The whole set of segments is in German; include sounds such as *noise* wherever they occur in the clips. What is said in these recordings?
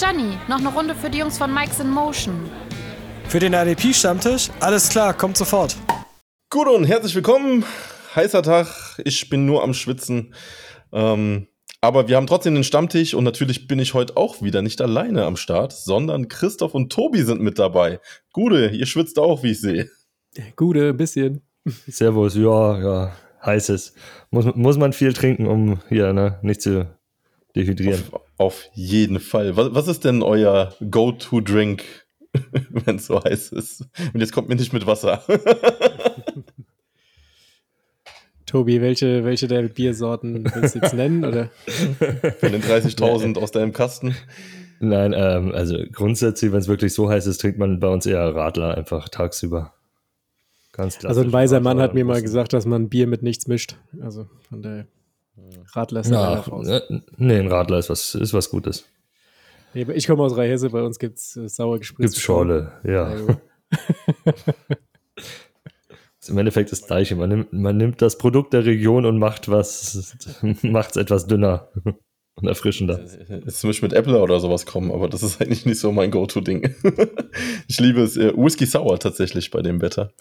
Gianni, noch eine Runde für die Jungs von Mike's in Motion. Für den RDP-Stammtisch? Alles klar, kommt sofort. Gut und herzlich willkommen. Heißer Tag. Ich bin nur am Schwitzen. Ähm, aber wir haben trotzdem den Stammtisch und natürlich bin ich heute auch wieder nicht alleine am Start, sondern Christoph und Tobi sind mit dabei. Gude, ihr schwitzt auch, wie ich sehe. Gude, ein bisschen. *laughs* Servus, ja, ja, heißes. Muss, muss man viel trinken, um hier ne, nicht zu dehydrieren. Auf, auf jeden Fall. Was, was ist denn euer Go-To-Drink, *laughs* wenn es so heiß ist? Und jetzt kommt mir nicht mit Wasser. *laughs* Tobi, welche, welche der Biersorten willst du jetzt nennen? Oder? Von den 30.000 aus deinem Kasten? Nein, ähm, also grundsätzlich, wenn es wirklich so heiß ist, trinkt man bei uns eher Radler einfach tagsüber. Ganz also ein weiser Mann hat mir mal gesagt, dass man Bier mit nichts mischt. Also von der Radler ist ja raus. Ne, nee, ein Radler ist was, ist was Gutes. Nee, ich komme aus Rheinhesse, bei uns gibt es äh, sauer gespritzte Gibt's Schorle, ja. *laughs* Im Endeffekt das Gleiche. Man nimmt, man nimmt das Produkt der Region und macht was, *laughs* macht es etwas dünner *laughs* und erfrischender. Jetzt muss ich mit Apple oder sowas kommen, aber das ist eigentlich nicht so mein Go-To-Ding. ich liebe es. Äh, Whisky Sour tatsächlich bei dem Wetter.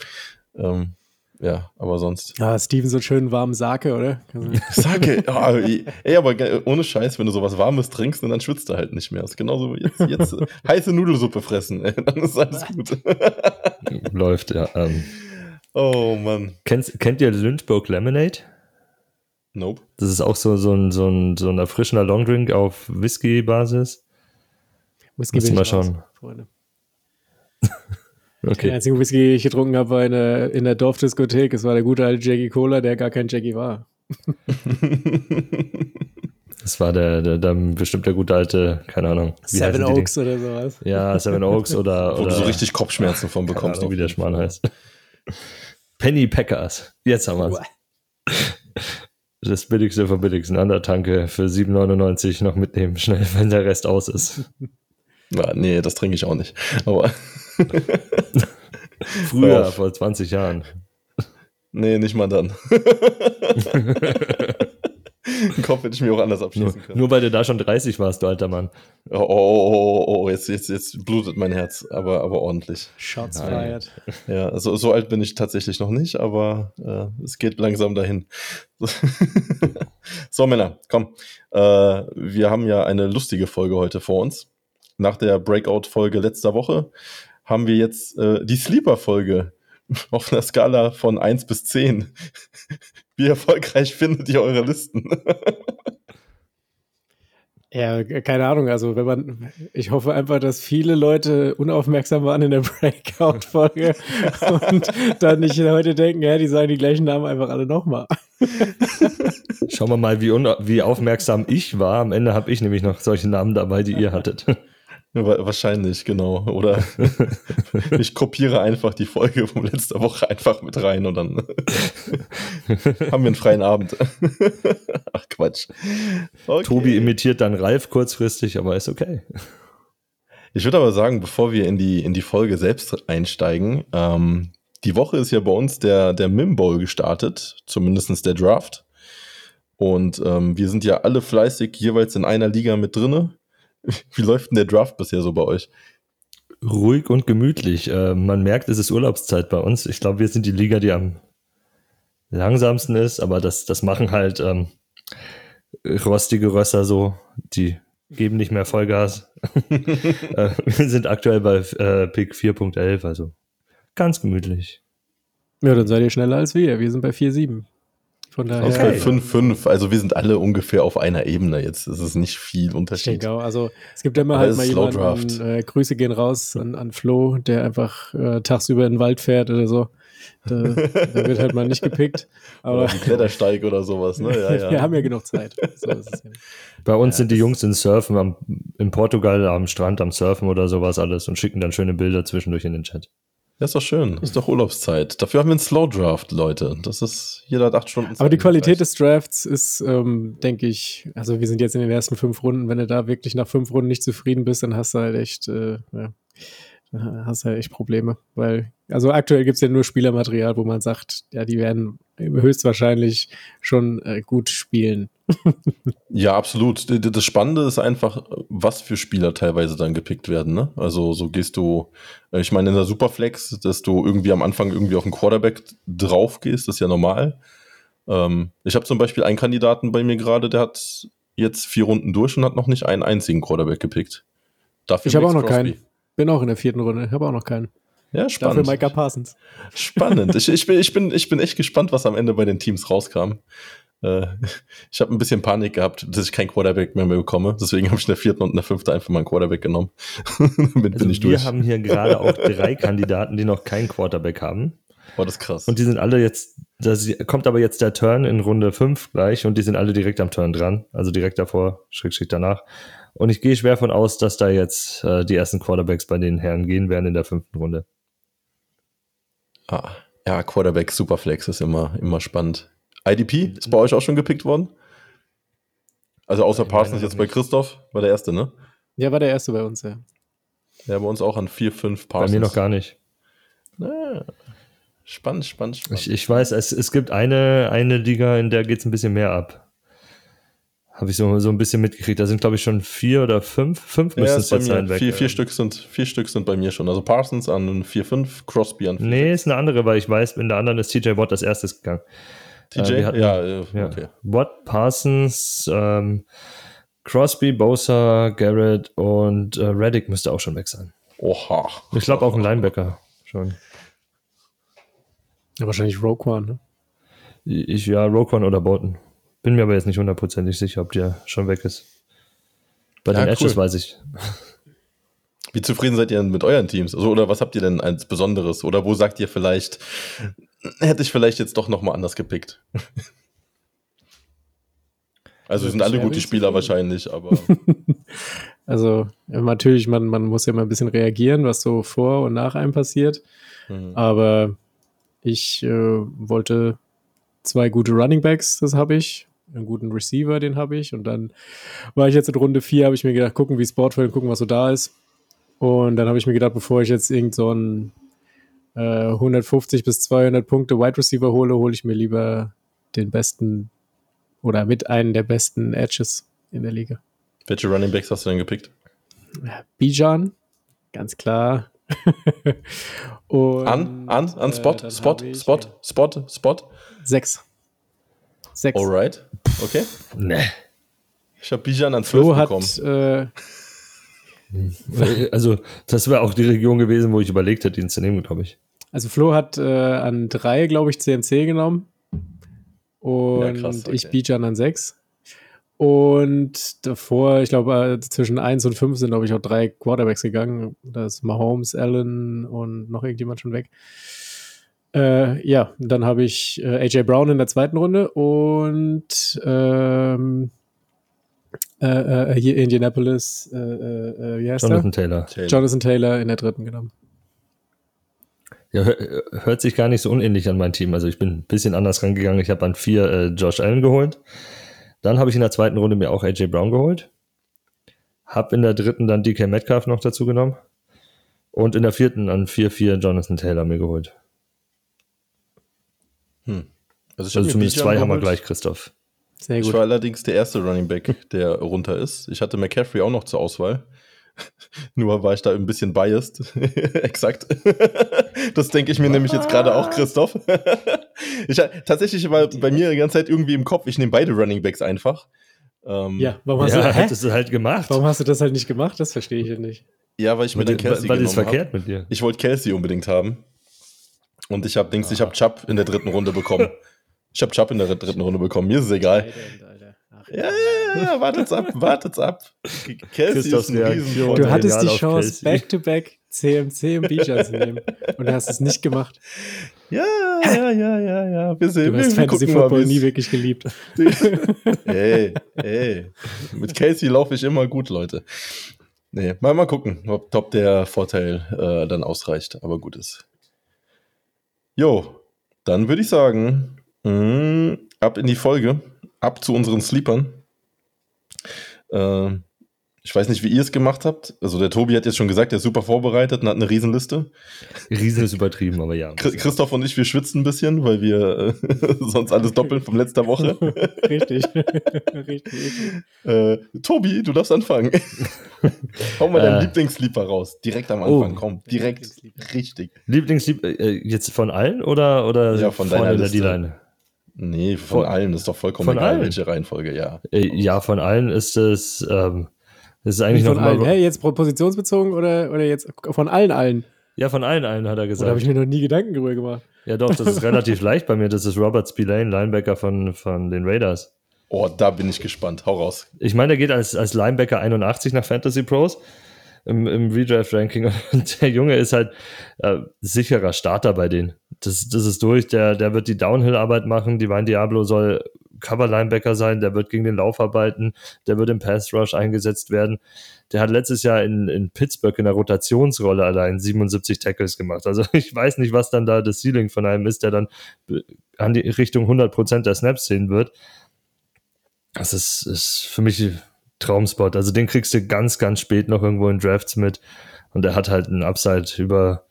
Ähm, ja, aber sonst. Ja, Steven, so einen schönen warmen Sake, oder? *laughs* Sake, oh, ey, aber ohne Scheiß, wenn du sowas Warmes trinkst, dann schwitzt du halt nicht mehr. Das ist genauso wie jetzt, jetzt *laughs* heiße Nudelsuppe fressen, ey, dann ist alles gut. *laughs* Läuft, ja. Ähm. Oh Mann. Kennt, kennt ihr Lynchburg Lemonade? Nope. Das ist auch so, so, ein, so, ein, so ein erfrischender Longdrink auf Whisky-Basis. Whisky Muss mal schauen. Freunde. Okay. Der einzige Whisky, den ich getrunken habe, war in der, in der Dorfdiskothek. Es war der gute alte Jackie Cola, der gar kein Jackie war. *laughs* Das war der, der, der, bestimmt der gute alte, keine Ahnung. Seven Oaks oder sowas. Ja, Seven Oaks oder. *laughs* Wo oder, du so richtig Kopfschmerzen von bekommst. Ahnung, wie der Schmarrn heißt. Penny Packers. Jetzt haben wir es. Das billigste vom billigsten an der Tanke für 7,99 noch mitnehmen, schnell, wenn der Rest aus ist. Ja, nee, das trinke ich auch nicht. Aber. *laughs* Früher, vor 20 Jahren. Nee, nicht mal dann. Den *laughs* Kopf hätte ich mir auch anders abschließen nur, können. Nur weil du da schon 30 warst, du alter Mann. Oh, oh, oh, oh, oh, jetzt, jetzt, jetzt blutet mein Herz, aber, aber ordentlich. Shots fired. Ja, so, so alt bin ich tatsächlich noch nicht, aber äh, es geht langsam dahin. *laughs* so, Männer, komm. Äh, wir haben ja eine lustige Folge heute vor uns. Nach der Breakout-Folge letzter Woche haben wir jetzt äh, die Sleeper-Folge *laughs* auf einer Skala von 1 bis 10. *laughs* Wie erfolgreich findet ihr eure Listen? *laughs* Ja, keine Ahnung. Also, wenn man, ich hoffe einfach, dass viele Leute unaufmerksam waren in der Breakout-Folge und dann nicht heute denken, ja, die sagen die gleichen Namen einfach alle nochmal. Schauen wir mal, wie, wie aufmerksam ich war. Am Ende habe ich nämlich noch solche Namen dabei, die ihr hattet. Wahrscheinlich, genau. Oder *laughs* ich kopiere einfach die Folge von letzter Woche einfach mit rein und dann *laughs* haben wir einen freien Abend. *laughs* Ach Quatsch. Okay. Tobi imitiert dann Ralf kurzfristig, aber ist okay. Ich würde aber sagen, bevor wir in die, in die Folge selbst einsteigen, ähm, die Woche ist ja bei uns der, der Mim Bowl gestartet, zumindest der Draft. Und ähm, wir sind ja alle fleißig jeweils in einer Liga mit drinne. *laughs* Wie läuft denn der Draft bisher so bei euch? Ruhig und gemütlich. Äh, man merkt, es ist Urlaubszeit bei uns. Ich glaube, wir sind die Liga, die am langsamsten ist, aber das, das machen halt ähm, rostige Rösser so, die geben nicht mehr Vollgas. *laughs* äh, wir sind aktuell bei äh, Pick 4.11, also ganz gemütlich. Ja, dann seid ihr schneller als wir. Wir sind bei 4.7. Von daher. Okay. 5-5, also wir sind alle ungefähr auf einer Ebene jetzt. Es ist nicht viel Unterschied. Genau, also es gibt immer halt mal jemanden, äh, Grüße gehen raus an, an Flo, der einfach äh, tagsüber in den Wald fährt oder so. Da, da wird halt mal nicht gepickt. *laughs* Aber oder Klettersteig oder sowas, ne? Ja, ja. *laughs* wir haben ja genug Zeit. So ja. Bei uns ja, sind die Jungs in Surfen am, in Portugal am Strand am Surfen oder sowas alles und schicken dann schöne Bilder zwischendurch in den Chat. Ja, ist doch schön. Ist doch Urlaubszeit. Dafür haben wir einen Slow Draft, Leute. Das ist, jeder hat acht Stunden Zeit. Aber die Qualität des Drafts ist, ähm, denke ich, also wir sind jetzt in den ersten fünf Runden. Wenn du da wirklich nach fünf Runden nicht zufrieden bist, dann hast du halt echt, äh, ja, hast halt echt Probleme. Weil, also aktuell gibt es ja nur Spielermaterial, wo man sagt, ja, die werden höchstwahrscheinlich schon äh, gut spielen. Ja, absolut. Das Spannende ist einfach, was für Spieler teilweise dann gepickt werden. Ne? Also so gehst du, äh, ich meine in der Superflex, dass du irgendwie am Anfang irgendwie auf den Quarterback drauf gehst, das ist ja normal. Ähm, ich habe zum Beispiel einen Kandidaten bei mir gerade, der hat jetzt vier Runden durch und hat noch nicht einen einzigen Quarterback gepickt. Dafür Ich habe auch noch Crosby. keinen. Bin auch in der vierten Runde. Ich habe auch noch keinen. Ja, Dafür spannend. Micah Parsons. Spannend. ich, ich, bin, ich, bin, ich bin echt gespannt, was am Ende bei den Teams rauskam. Äh, *laughs* ich habe ein bisschen Panik gehabt, dass ich kein Quarterback mehr, mehr bekomme. Deswegen habe ich in der vierten und in der fünften einfach mal einen Quarterback genommen. *laughs* Damit Also bin ich wir durch. haben hier gerade auch *laughs* drei Kandidaten, die noch keinen Quarterback haben. oh, das ist krass. Und die sind alle jetzt, da kommt aber jetzt der Turn in Runde 5 gleich und die sind alle direkt am Turn dran. Also direkt davor, schräg, schräg danach. Und ich gehe schwer von aus, dass da jetzt äh, die ersten Quarterbacks bei den Herren gehen werden in der fünften Runde. ah, ja, Quarterback Superflex ist immer, immer spannend. IDP ist bei euch auch schon gepickt worden? Also außer Nein, Parsons jetzt bei. Christoph, war der erste, ne? Ja, war der erste bei uns, ja. Ja, bei uns auch an 4, 5 Bei Parsons. mir noch gar nicht. Ah, spannend, spannend, spannend. Ich, ich weiß, es, es gibt eine, eine Liga, in der geht es ein bisschen mehr ab. Habe ich so, so ein bisschen mitgekriegt. Da sind, glaube ich, schon vier oder fünf. Fünf ja, müssen es bei jetzt mir. sein. Vier, vier, Stück sind, vier Stück sind bei mir schon. Also Parsons an 4, 5, Crosby an 4, Nee, ist eine andere, weil ich weiß, in der anderen ist TJ Watt als erstes gegangen. TJ? Äh, wir hatten- ja, äh, Ja. okay. Watt, Parsons, ähm, Crosby, Bosa, Garrett und äh, Reddick müsste auch schon weg sein. Oha. Ich glaube auch ein Linebacker schon. ja wahrscheinlich Rogue One, ne? Ich, ja, Roquan oder Bolton. Bin mir aber jetzt nicht hundertprozentig sicher, ob der schon weg ist. Bei Ja, den Edges cool. weiß ich. Wie zufrieden seid ihr denn mit euren Teams? Also, oder was habt ihr denn als Besonderes? Oder wo sagt ihr vielleicht, hätte ich vielleicht jetzt doch nochmal anders gepickt? Also, Ja, sind alle gute Spieler wahrscheinlich, aber *laughs* Also natürlich, man, man muss ja mal ein bisschen reagieren, was so vor und nach einem passiert. hm. Aber ich äh, wollte zwei gute Running Backs, das habe ich. Einen guten Receiver, den habe ich. Und dann war ich jetzt in Runde 4, habe ich mir gedacht, gucken, wie es Boardfeld, gucken, was so da ist. Und dann habe ich mir gedacht, bevor ich jetzt irgend so einen äh, 150 bis 200 Punkte Wide Receiver hole, hole ich mir lieber den besten oder mit einem der besten Edges in der Liga. welche Running Backs hast du denn gepickt? Bijan, ganz klar. *laughs* Und, An, an, an äh, Spot, dann Spot, ich Spot, Spot, Spot. Sechs. Sechs. Alright. Okay. Nee. Ich habe Bijan an 12 Flo hat, bekommen. äh, Also, das wäre auch die Region gewesen, wo ich überlegt hätte, ihn zu nehmen, glaube ich. also Flo hat äh, an drei, glaube ich, CMC genommen. Und Ja, krass, okay. ich Bijan an sechs. Und davor, ich glaube, äh, zwischen eins und fünf sind, glaube ich, auch drei Quarterbacks gegangen. Da ist Mahomes, Allen und noch irgendjemand schon weg. Äh, ja, dann habe ich äh, AJ Brown in der zweiten Runde und ähm, äh, äh, hier Indianapolis, äh, äh, äh, wie heißt Jonathan Taylor. der? Jonathan Taylor in der dritten genommen. Ja, hör- hört sich gar nicht so unähnlich an mein Team. Also ich bin ein bisschen anders rangegangen. Ich habe an vier äh, Josh Allen geholt. Dann habe ich in der zweiten Runde mir auch AJ Brown geholt. Hab in der dritten dann DK Metcalf noch dazu genommen. Und in der vierten an 4-4 Jonathan Taylor mir geholt. Hm. Also, Also zumindest zwei haben wir gleich, Christoph. Sehr Ich gut. war allerdings der erste Running Back, der runter ist. Ich hatte McCaffrey auch noch zur Auswahl. *laughs* Nur war ich da ein bisschen biased. *laughs* Exakt. *laughs* das denke ich mir nämlich jetzt gerade auch, Christoph. ich, tatsächlich war bei mir die ganze Zeit irgendwie im Kopf, ich nehme beide Running Backs einfach. Ähm, Ja, warum hast, Ja, du, hättest du halt gemacht. warum hast du das halt nicht gemacht? Das verstehe ich nicht. ja, weil ich mir Weil, den Kelsey weil ist genommen verkehrt hab. mit dir. Ich wollte Kelsey unbedingt haben. Und ich habe Dings, ich habe Chubb in der dritten Runde bekommen. Ich habe Chubb in der dritten Runde bekommen. Mir ist es egal. Ja, ja, ja, wartet's ab, wartet's ab. Kelsey ist ein. Riesenvorteil. Du hattest die Chance, back-to-back CMC und Bijan zu nehmen. Und du hast es nicht gemacht. Ja, ja, ja, ja, ja. Wir sehen, Du hast Fantasy Football nie wirklich geliebt. *laughs* Ey, ey. Mit Casey laufe ich immer gut, Leute. Nee, mal, mal gucken, ob, ob der Vorteil äh, dann ausreicht, aber gut ist. Jo, dann würde ich sagen, mh, ab in die Folge, ab zu unseren Sleepern. Äh, Ich weiß nicht, wie ihr es gemacht habt. Also der Tobi hat jetzt schon gesagt, er ist super vorbereitet und hat eine Riesenliste. Riesen ist übertrieben, aber ja. Chris- Christoph und ich, wir schwitzen ein bisschen, weil wir äh, *laughs* sonst alles doppeln von letzter Woche. *laughs* richtig. *laughs* richtig. Äh, Tobi, du darfst anfangen. Hau mal deinen Äh. Lieblingssleeper raus. Direkt am Anfang, Oh. komm. Direkt. Lieblingssleeper. Richtig. Lieblingslieb äh, jetzt von allen oder, oder Ja, von deiner Liste. Nee, von, Von- allen. Das ist doch vollkommen von egal, allen? welche Reihenfolge, ja. Äh, ja, von allen ist es, ähm, das ist eigentlich Nicht noch von allen. immer, Hä, jetzt positionsbezogen oder, oder jetzt von allen allen? Ja, von allen allen hat er Oder habe gesagt. ich mir noch nie Gedanken darüber gemacht? Ja, doch, das ist *laughs* relativ leicht bei mir. Das ist Robert Spillane, Linebacker von, von den Raiders. Oh, da bin ich gespannt. Hau raus. Ich meine, der geht als, als Linebacker 81 nach Fantasy Pros im, im Redraft-Ranking *laughs* und der Junge ist halt äh, sicherer Starter bei denen. Das, das ist durch, der, der wird die Downhill-Arbeit machen, Divine Diablo soll Cover-Linebacker sein, der wird gegen den Lauf arbeiten, der wird im Pass-Rush eingesetzt werden. Der hat letztes Jahr in, in Pittsburgh in der Rotationsrolle allein 77 Tackles gemacht. Also *laughs* ich weiß nicht, was dann da das Ceiling von einem ist, der dann an die Richtung 100% der Snaps sehen wird. Das ist, ist für mich Traumspot. Also den kriegst du ganz, ganz spät noch irgendwo in Drafts mit. Und er hat halt einen Upside über,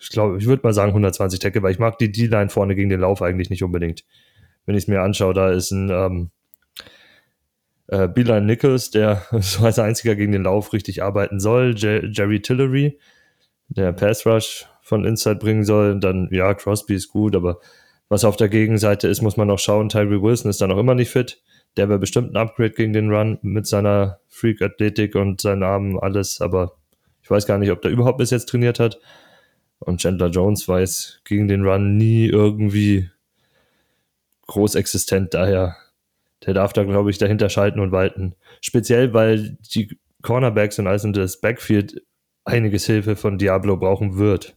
ich glaube, ich würde mal sagen 120 Tackle, weil ich mag die D-Line vorne gegen den Lauf eigentlich nicht unbedingt. Wenn ich es mir anschaue, da ist ein ähm, äh, Beeline Nichols, der *laughs* so als einziger gegen den Lauf richtig arbeiten soll. Jer Jerry Tillery, der Pass Rush von Inside bringen soll. Und dann, ja, Crosby ist gut, aber was auf der Gegenseite ist, muss man noch schauen. Tyree Wilson ist da noch immer nicht fit. Der wäre bestimmt ein Upgrade gegen den Run mit seiner Freak-Athletik und seinen Armen, alles. Aber ich weiß gar nicht, ob der überhaupt bis jetzt trainiert hat. Und Chandler Jones war jetzt gegen den Run nie irgendwie groß existent. Daher, der darf da, glaube ich, dahinter schalten und walten. Speziell, weil die Cornerbacks und alles in das Backfield einiges Hilfe von Diablo brauchen wird.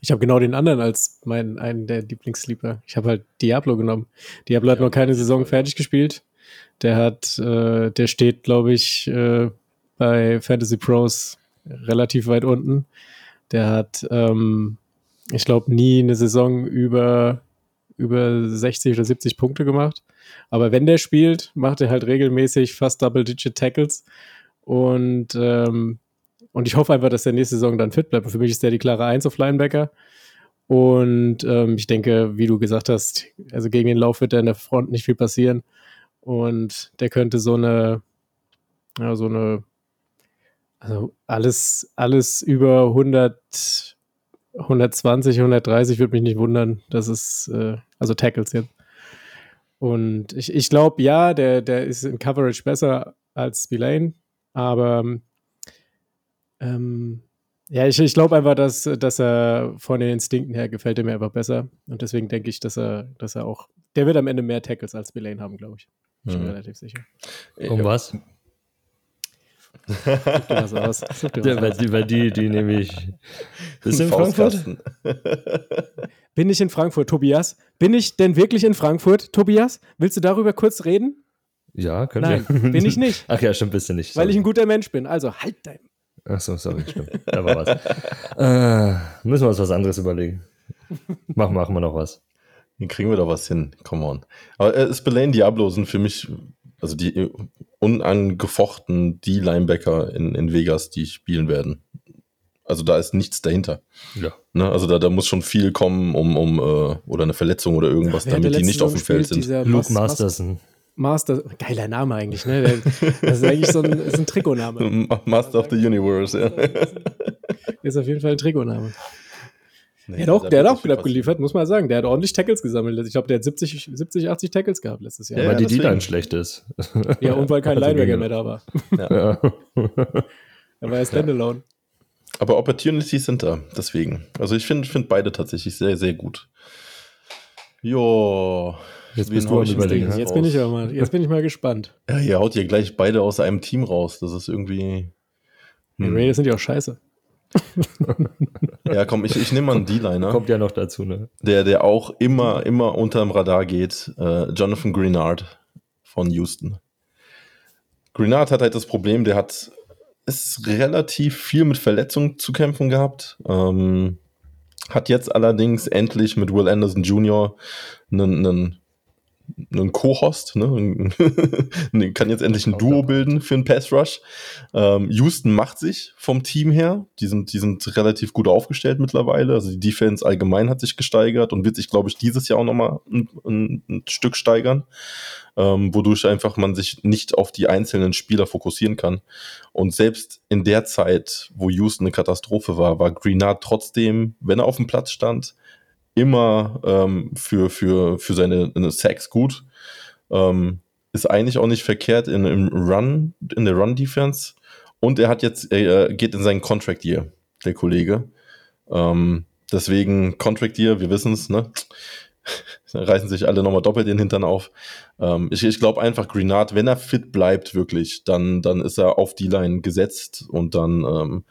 Ich habe genau den anderen als meinen einen der Lieblingssleeper. Ich habe halt Diablo genommen. Diablo hat noch keine Saison fertig gespielt. Der hat, äh, der steht, glaube ich, äh, bei Fantasy Pros relativ weit unten. Der hat, ähm, ich glaube, nie eine Saison über, über 60 oder 70 Punkte gemacht. Aber wenn der spielt, macht er halt regelmäßig fast Double-Digit Tackles. Und ähm, und ich hoffe einfach, dass der nächste Saison dann fit bleibt. Für mich ist der die klare Eins auf Linebacker. Und ähm, ich denke, wie du gesagt hast, also gegen den Lauf wird da in der Front nicht viel passieren. Und der könnte so eine, ja, so eine, also alles, alles über 100, 120, 130 würde mich nicht wundern. Das ist, äh, also Tackles jetzt. Und ich, ich glaube, ja, der, der ist in Coverage besser als Spillane, aber ähm, ja, ich, ich glaube einfach, dass, dass er von den Instinkten her gefällt er mir einfach besser. Und deswegen denke ich, dass er, dass er auch, der wird am Ende mehr Tackles als Spillane haben, glaube ich. Bin Mhm. relativ sicher. Um was? Such dir was aus. *laughs* Such dir was Ja, weil aus. die, weil die, die nehme ich. Bist du in Frankfurt? Bin ich in Frankfurt, Tobias? Bin ich denn wirklich in Frankfurt, Tobias? Willst du darüber kurz reden? Ja, können Nein, wir. bin ich nicht. Ach ja, stimmt, bist du nicht. Weil ich sorry. ein guter Mensch bin. Also halt dein. Ach so, sorry, stimmt. Da war was. äh, müssen wir uns was anderes überlegen. Machen, machen wir noch was. Hier kriegen wir doch was hin. Come on. Aber äh, Spillane Diablo sind für mich, also die unangefochten die Linebacker in, in Vegas, die spielen werden. Also da ist nichts dahinter. Ja. Ne? Also da, da muss schon viel kommen, um, um äh, oder eine Verletzung oder irgendwas, der damit die nicht auf dem Feld sind. Luke Mas- Masterson. Master, geiler Name eigentlich, ne? Das ist eigentlich so ein, ist ein Trikotname. *laughs* Master of the Universe, ja. *laughs* Ist auf jeden Fall ein Trikotname. Nee, Der hat auch, der hat auch gut abgeliefert, muss man sagen. Der hat ordentlich Tackles gesammelt. Ich glaube, der hat 70, 70, 80 Tackles gehabt letztes Jahr. Ja, weil die deswegen. D-Line schlecht ist. Ja, und weil kein *laughs* Also Linebacker mehr da war. Ja. Er war ja Standalone. Aber Opportunities sind da, deswegen. Also ich finde find beide tatsächlich sehr, sehr gut. Jo. Jetzt bist du ich Überlegen, jetzt? Jetzt bin, ich mal, *laughs* jetzt bin ich mal gespannt. Ja, ihr haut hier gleich beide aus einem Team raus. Das ist irgendwie. Die Hm. Raiders sind ja auch scheiße. Ja, komm, ich, ich nehme mal einen D-Liner, Kommt ja noch dazu, ne? der, der auch immer, immer unterm Radar geht. Äh, Jonathan Greenard von Houston. Greenard hat halt das Problem, der hat ist relativ viel mit Verletzungen zu kämpfen gehabt. Ähm, hat jetzt allerdings endlich mit Will Anderson Jr. einen, einen einen Co-Host, ne? *laughs* kann jetzt endlich ein Duo bilden für einen Pass Rush. Ähm, Houston macht sich vom Team her. Die sind, die sind relativ gut aufgestellt mittlerweile. Also die Defense allgemein hat sich gesteigert und wird sich, glaube ich, dieses Jahr auch nochmal ein, ein, ein Stück steigern, ähm, wodurch einfach man sich nicht auf die einzelnen Spieler fokussieren kann. Und selbst in der Zeit, wo Houston eine Katastrophe war, war Greenard trotzdem, wenn er auf dem Platz stand, immer ähm, für, für, für seine Sacks gut. Ähm, ist eigentlich auch nicht verkehrt in, im Run, in der Run-Defense. Und er hat jetzt, er geht in seinen Contract Year, der Kollege. Ähm, deswegen Contract Year, wir wissen es, ne? *laughs* reißen sich alle nochmal doppelt den Hintern auf. Ähm, ich ich glaube einfach, Greenard, wenn er fit bleibt, wirklich, dann, dann ist er auf die Line gesetzt und dann ähm,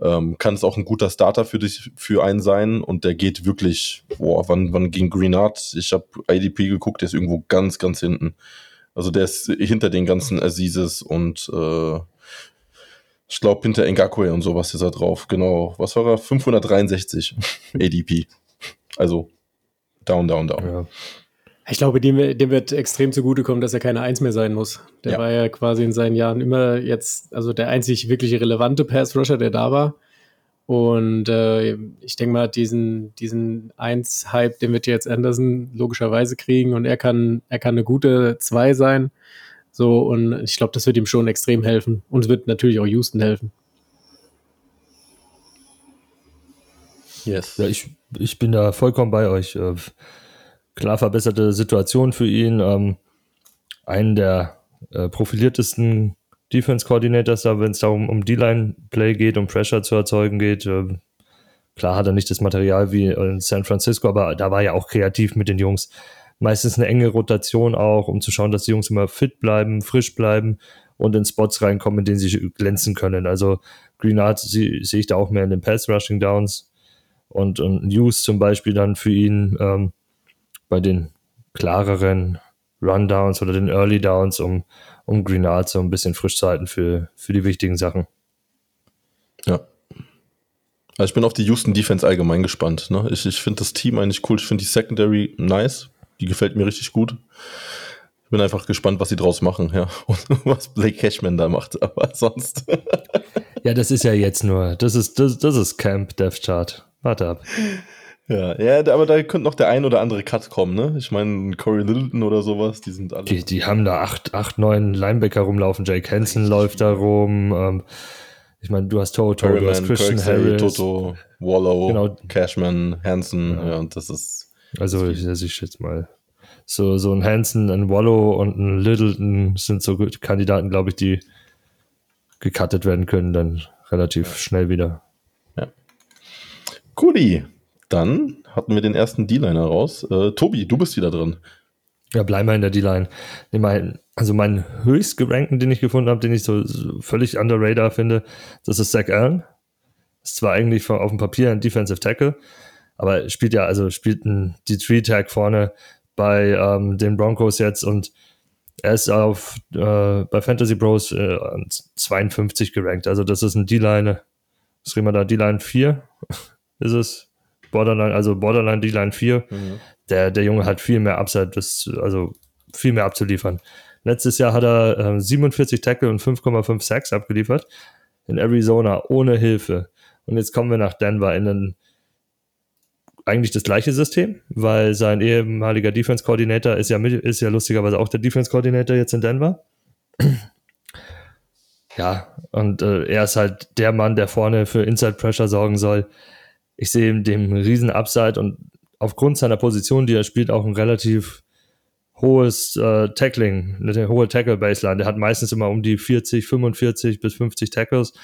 ähm, kann es auch ein guter Starter für dich, für einen sein und der geht wirklich, boah, wann, wann ging Greenard? Ich habe IDP geguckt, der ist irgendwo ganz, ganz hinten. Also der ist hinter den ganzen Azizes und äh, ich glaube hinter Ngakwe und sowas ist er drauf. Genau. Was war er? 563 ADP. Also down, down, down. Ja. Ich glaube, dem, dem wird extrem zugutekommen, dass er keine Eins mehr sein muss. Der ja. war ja quasi in seinen Jahren immer jetzt, also der einzig wirklich relevante Pass-Rusher, der da war. Und äh, ich denke mal, diesen, diesen Eins-Hype, den wird jetzt Anderson logischerweise kriegen und er kann, er kann eine gute Zwei sein. So, und ich glaube, das wird ihm schon extrem helfen. Und es wird natürlich auch Houston helfen. Yes. Ja, ich, ich bin da vollkommen bei euch. Klar verbesserte Situation für ihn. Ähm, einen der äh, profiliertesten Defense Coordinators, da wenn es darum um D-Line-Play geht, um Pressure zu erzeugen geht. Äh, klar hat er nicht das Material wie in San Francisco, aber da war er auch kreativ mit den Jungs. Meistens eine enge Rotation auch, um zu schauen, dass die Jungs immer fit bleiben, frisch bleiben und in Spots reinkommen, in denen sie glänzen können. Also Greenard sehe seh ich da auch mehr in den Pass-Rushing Downs und, und News zum Beispiel dann für ihn. Ähm, bei den klareren Rundowns oder den Early Downs, um, um Greenard so ein bisschen frisch zu halten für, für die wichtigen Sachen. Ja. Also ich bin auf die Houston Defense allgemein gespannt. Ne? Ich, ich finde das Team eigentlich cool. Ich finde die Secondary nice. Die gefällt mir richtig gut. Ich bin einfach gespannt, was sie draus machen, ja. *laughs* Und was Blake Cashman da macht, aber sonst. ja, das ist ja jetzt nur. Das ist, das, das ist Camp Death Chart. Warte ab. *laughs* Ja, ja, aber da könnte noch der ein oder andere Cut kommen, ne? Ich meine, Corey Littleton oder sowas, die sind alle. Die, die haben da acht, acht, neun Linebacker rumlaufen. Jake Hansen läuft da rum. Ähm, ich meine, du hast Toto, Perryman, du hast Christian Kirksey, Harris. Toto, Wallow, genau. Cashman, Hansen, ja. ja, und das ist. Also, ich, also ich jetzt mal. So, so ein Hansen, ein Wallow und ein Littleton sind so Kandidaten, glaube ich, die gecuttet werden können, dann relativ ja. schnell wieder. Ja. Cooli. Dann hatten wir den ersten D-Liner raus. Äh, Tobi, du bist wieder drin. Ja, bleib mal in der D-Line. Also meinen höchst gerankten, den ich gefunden habe, den ich so, völlig under radar finde, das ist Zach Allen. Ist zwar eigentlich auf dem Papier ein Defensive Tackle, aber spielt ja, also spielt ein D3-Tag vorne bei ähm, den Broncos jetzt und er ist auf äh, bei Fantasy Bros äh, 52 gerankt. Also das ist ein D-Line, was reden wir da, D-Line 4 *laughs* ist es, Borderline, also Borderline D-Line 4. Mhm. Der, der Junge hat viel mehr Upside, also viel mehr abzuliefern. Letztes Jahr hat er äh, 47 Tackle und 5,5 Sacks abgeliefert in Arizona ohne Hilfe. Und jetzt kommen wir nach Denver in ein eigentlich das gleiche System, weil sein ehemaliger Defense Coordinator ist ja, ist ja lustigerweise auch der Defense Coordinator jetzt in Denver. Ja, und äh, er ist halt der Mann, der vorne für Inside Pressure sorgen soll ich sehe dem riesen Upside und aufgrund seiner Position, die er spielt, auch ein relativ hohes äh, Tackling, eine hohe Tackle-Baseline. Der hat meistens immer um die 40, 45 bis 50 Tackles.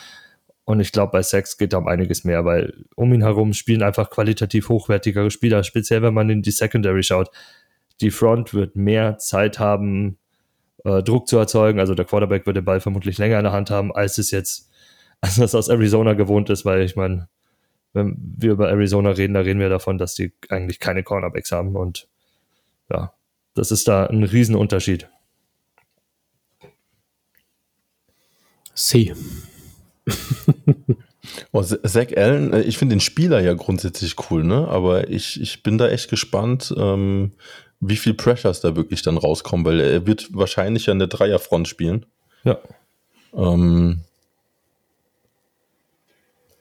Und ich glaube, bei Sex geht da um einiges mehr, weil um ihn herum spielen einfach qualitativ hochwertigere Spieler, speziell wenn man in die Secondary schaut. Die Front wird mehr Zeit haben, äh, Druck zu erzeugen. Also der Quarterback wird den Ball vermutlich länger in der Hand haben, als es jetzt, *laughs* als das aus Arizona gewohnt ist, weil ich meine, wenn wir über Arizona reden, da reden wir davon, dass die eigentlich keine Cornerbacks haben und ja, das ist da ein Riesenunterschied. Sie. *laughs* oh, Zach Allen, äh, ich finde den Spieler ja grundsätzlich cool, ne? Aber ich, ich bin da echt gespannt, ähm, wie viel Pressures da wirklich dann rauskommen, weil er wird wahrscheinlich ja eine Dreierfront spielen. Ja. Ähm,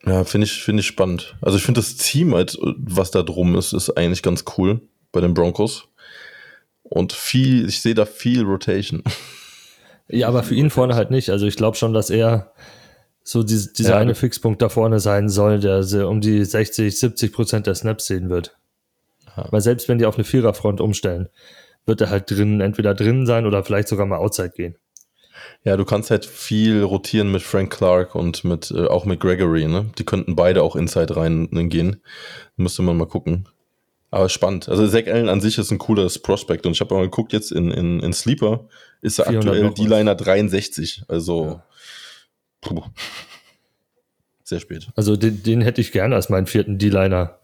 ja, finde ich, finde ich spannend. Also ich finde das Team, halt, was da drum ist, ist eigentlich ganz cool bei den Broncos. Und viel, ich sehe da viel Rotation. *laughs* Ja, aber für ihn vorne halt nicht. Also ich glaube schon, dass er so diese, dieser Ja. eine Fixpunkt da vorne sein soll, der um die 60, 70 Prozent der Snaps sehen wird. Ja. Weil selbst wenn die auf eine Viererfront umstellen, wird er halt drin, entweder drin sein oder vielleicht sogar mal outside gehen. Ja, du kannst halt viel rotieren mit Frank Clark und mit äh, auch mit Gregory, ne? Die könnten beide auch inside rein äh, gehen. Müsste man mal gucken. Aber spannend. Also Zach Allen an sich ist ein cooles Prospect und ich habe mal geguckt, jetzt in, in, in Sleeper ist er 400 aktuell. D-Liner 63. Also Ja. sehr spät. Also den, den hätte ich gerne als meinen vierten D-Liner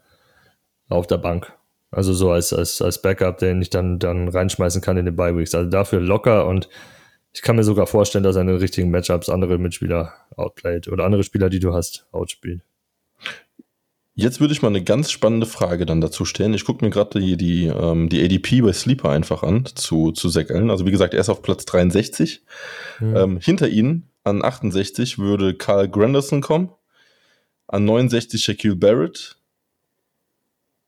auf der Bank. Also so als, als, als Backup, den ich dann, dann reinschmeißen kann in den Bye-Weeks. Also dafür locker und ich kann mir sogar vorstellen, dass er in den richtigen Matchups andere Mitspieler outplayt oder andere Spieler, die du hast, outspielt. Jetzt würde ich mal eine ganz spannende Frage dann dazu stellen. Ich gucke mir gerade die, die, ähm, die ADP bei Sleeper einfach an zu, zu Zach Allen. Also wie gesagt, er ist auf Platz 63. Ähm, hinter ihnen an 68 würde Carl Granderson kommen. An 69 Shaquille Barrett.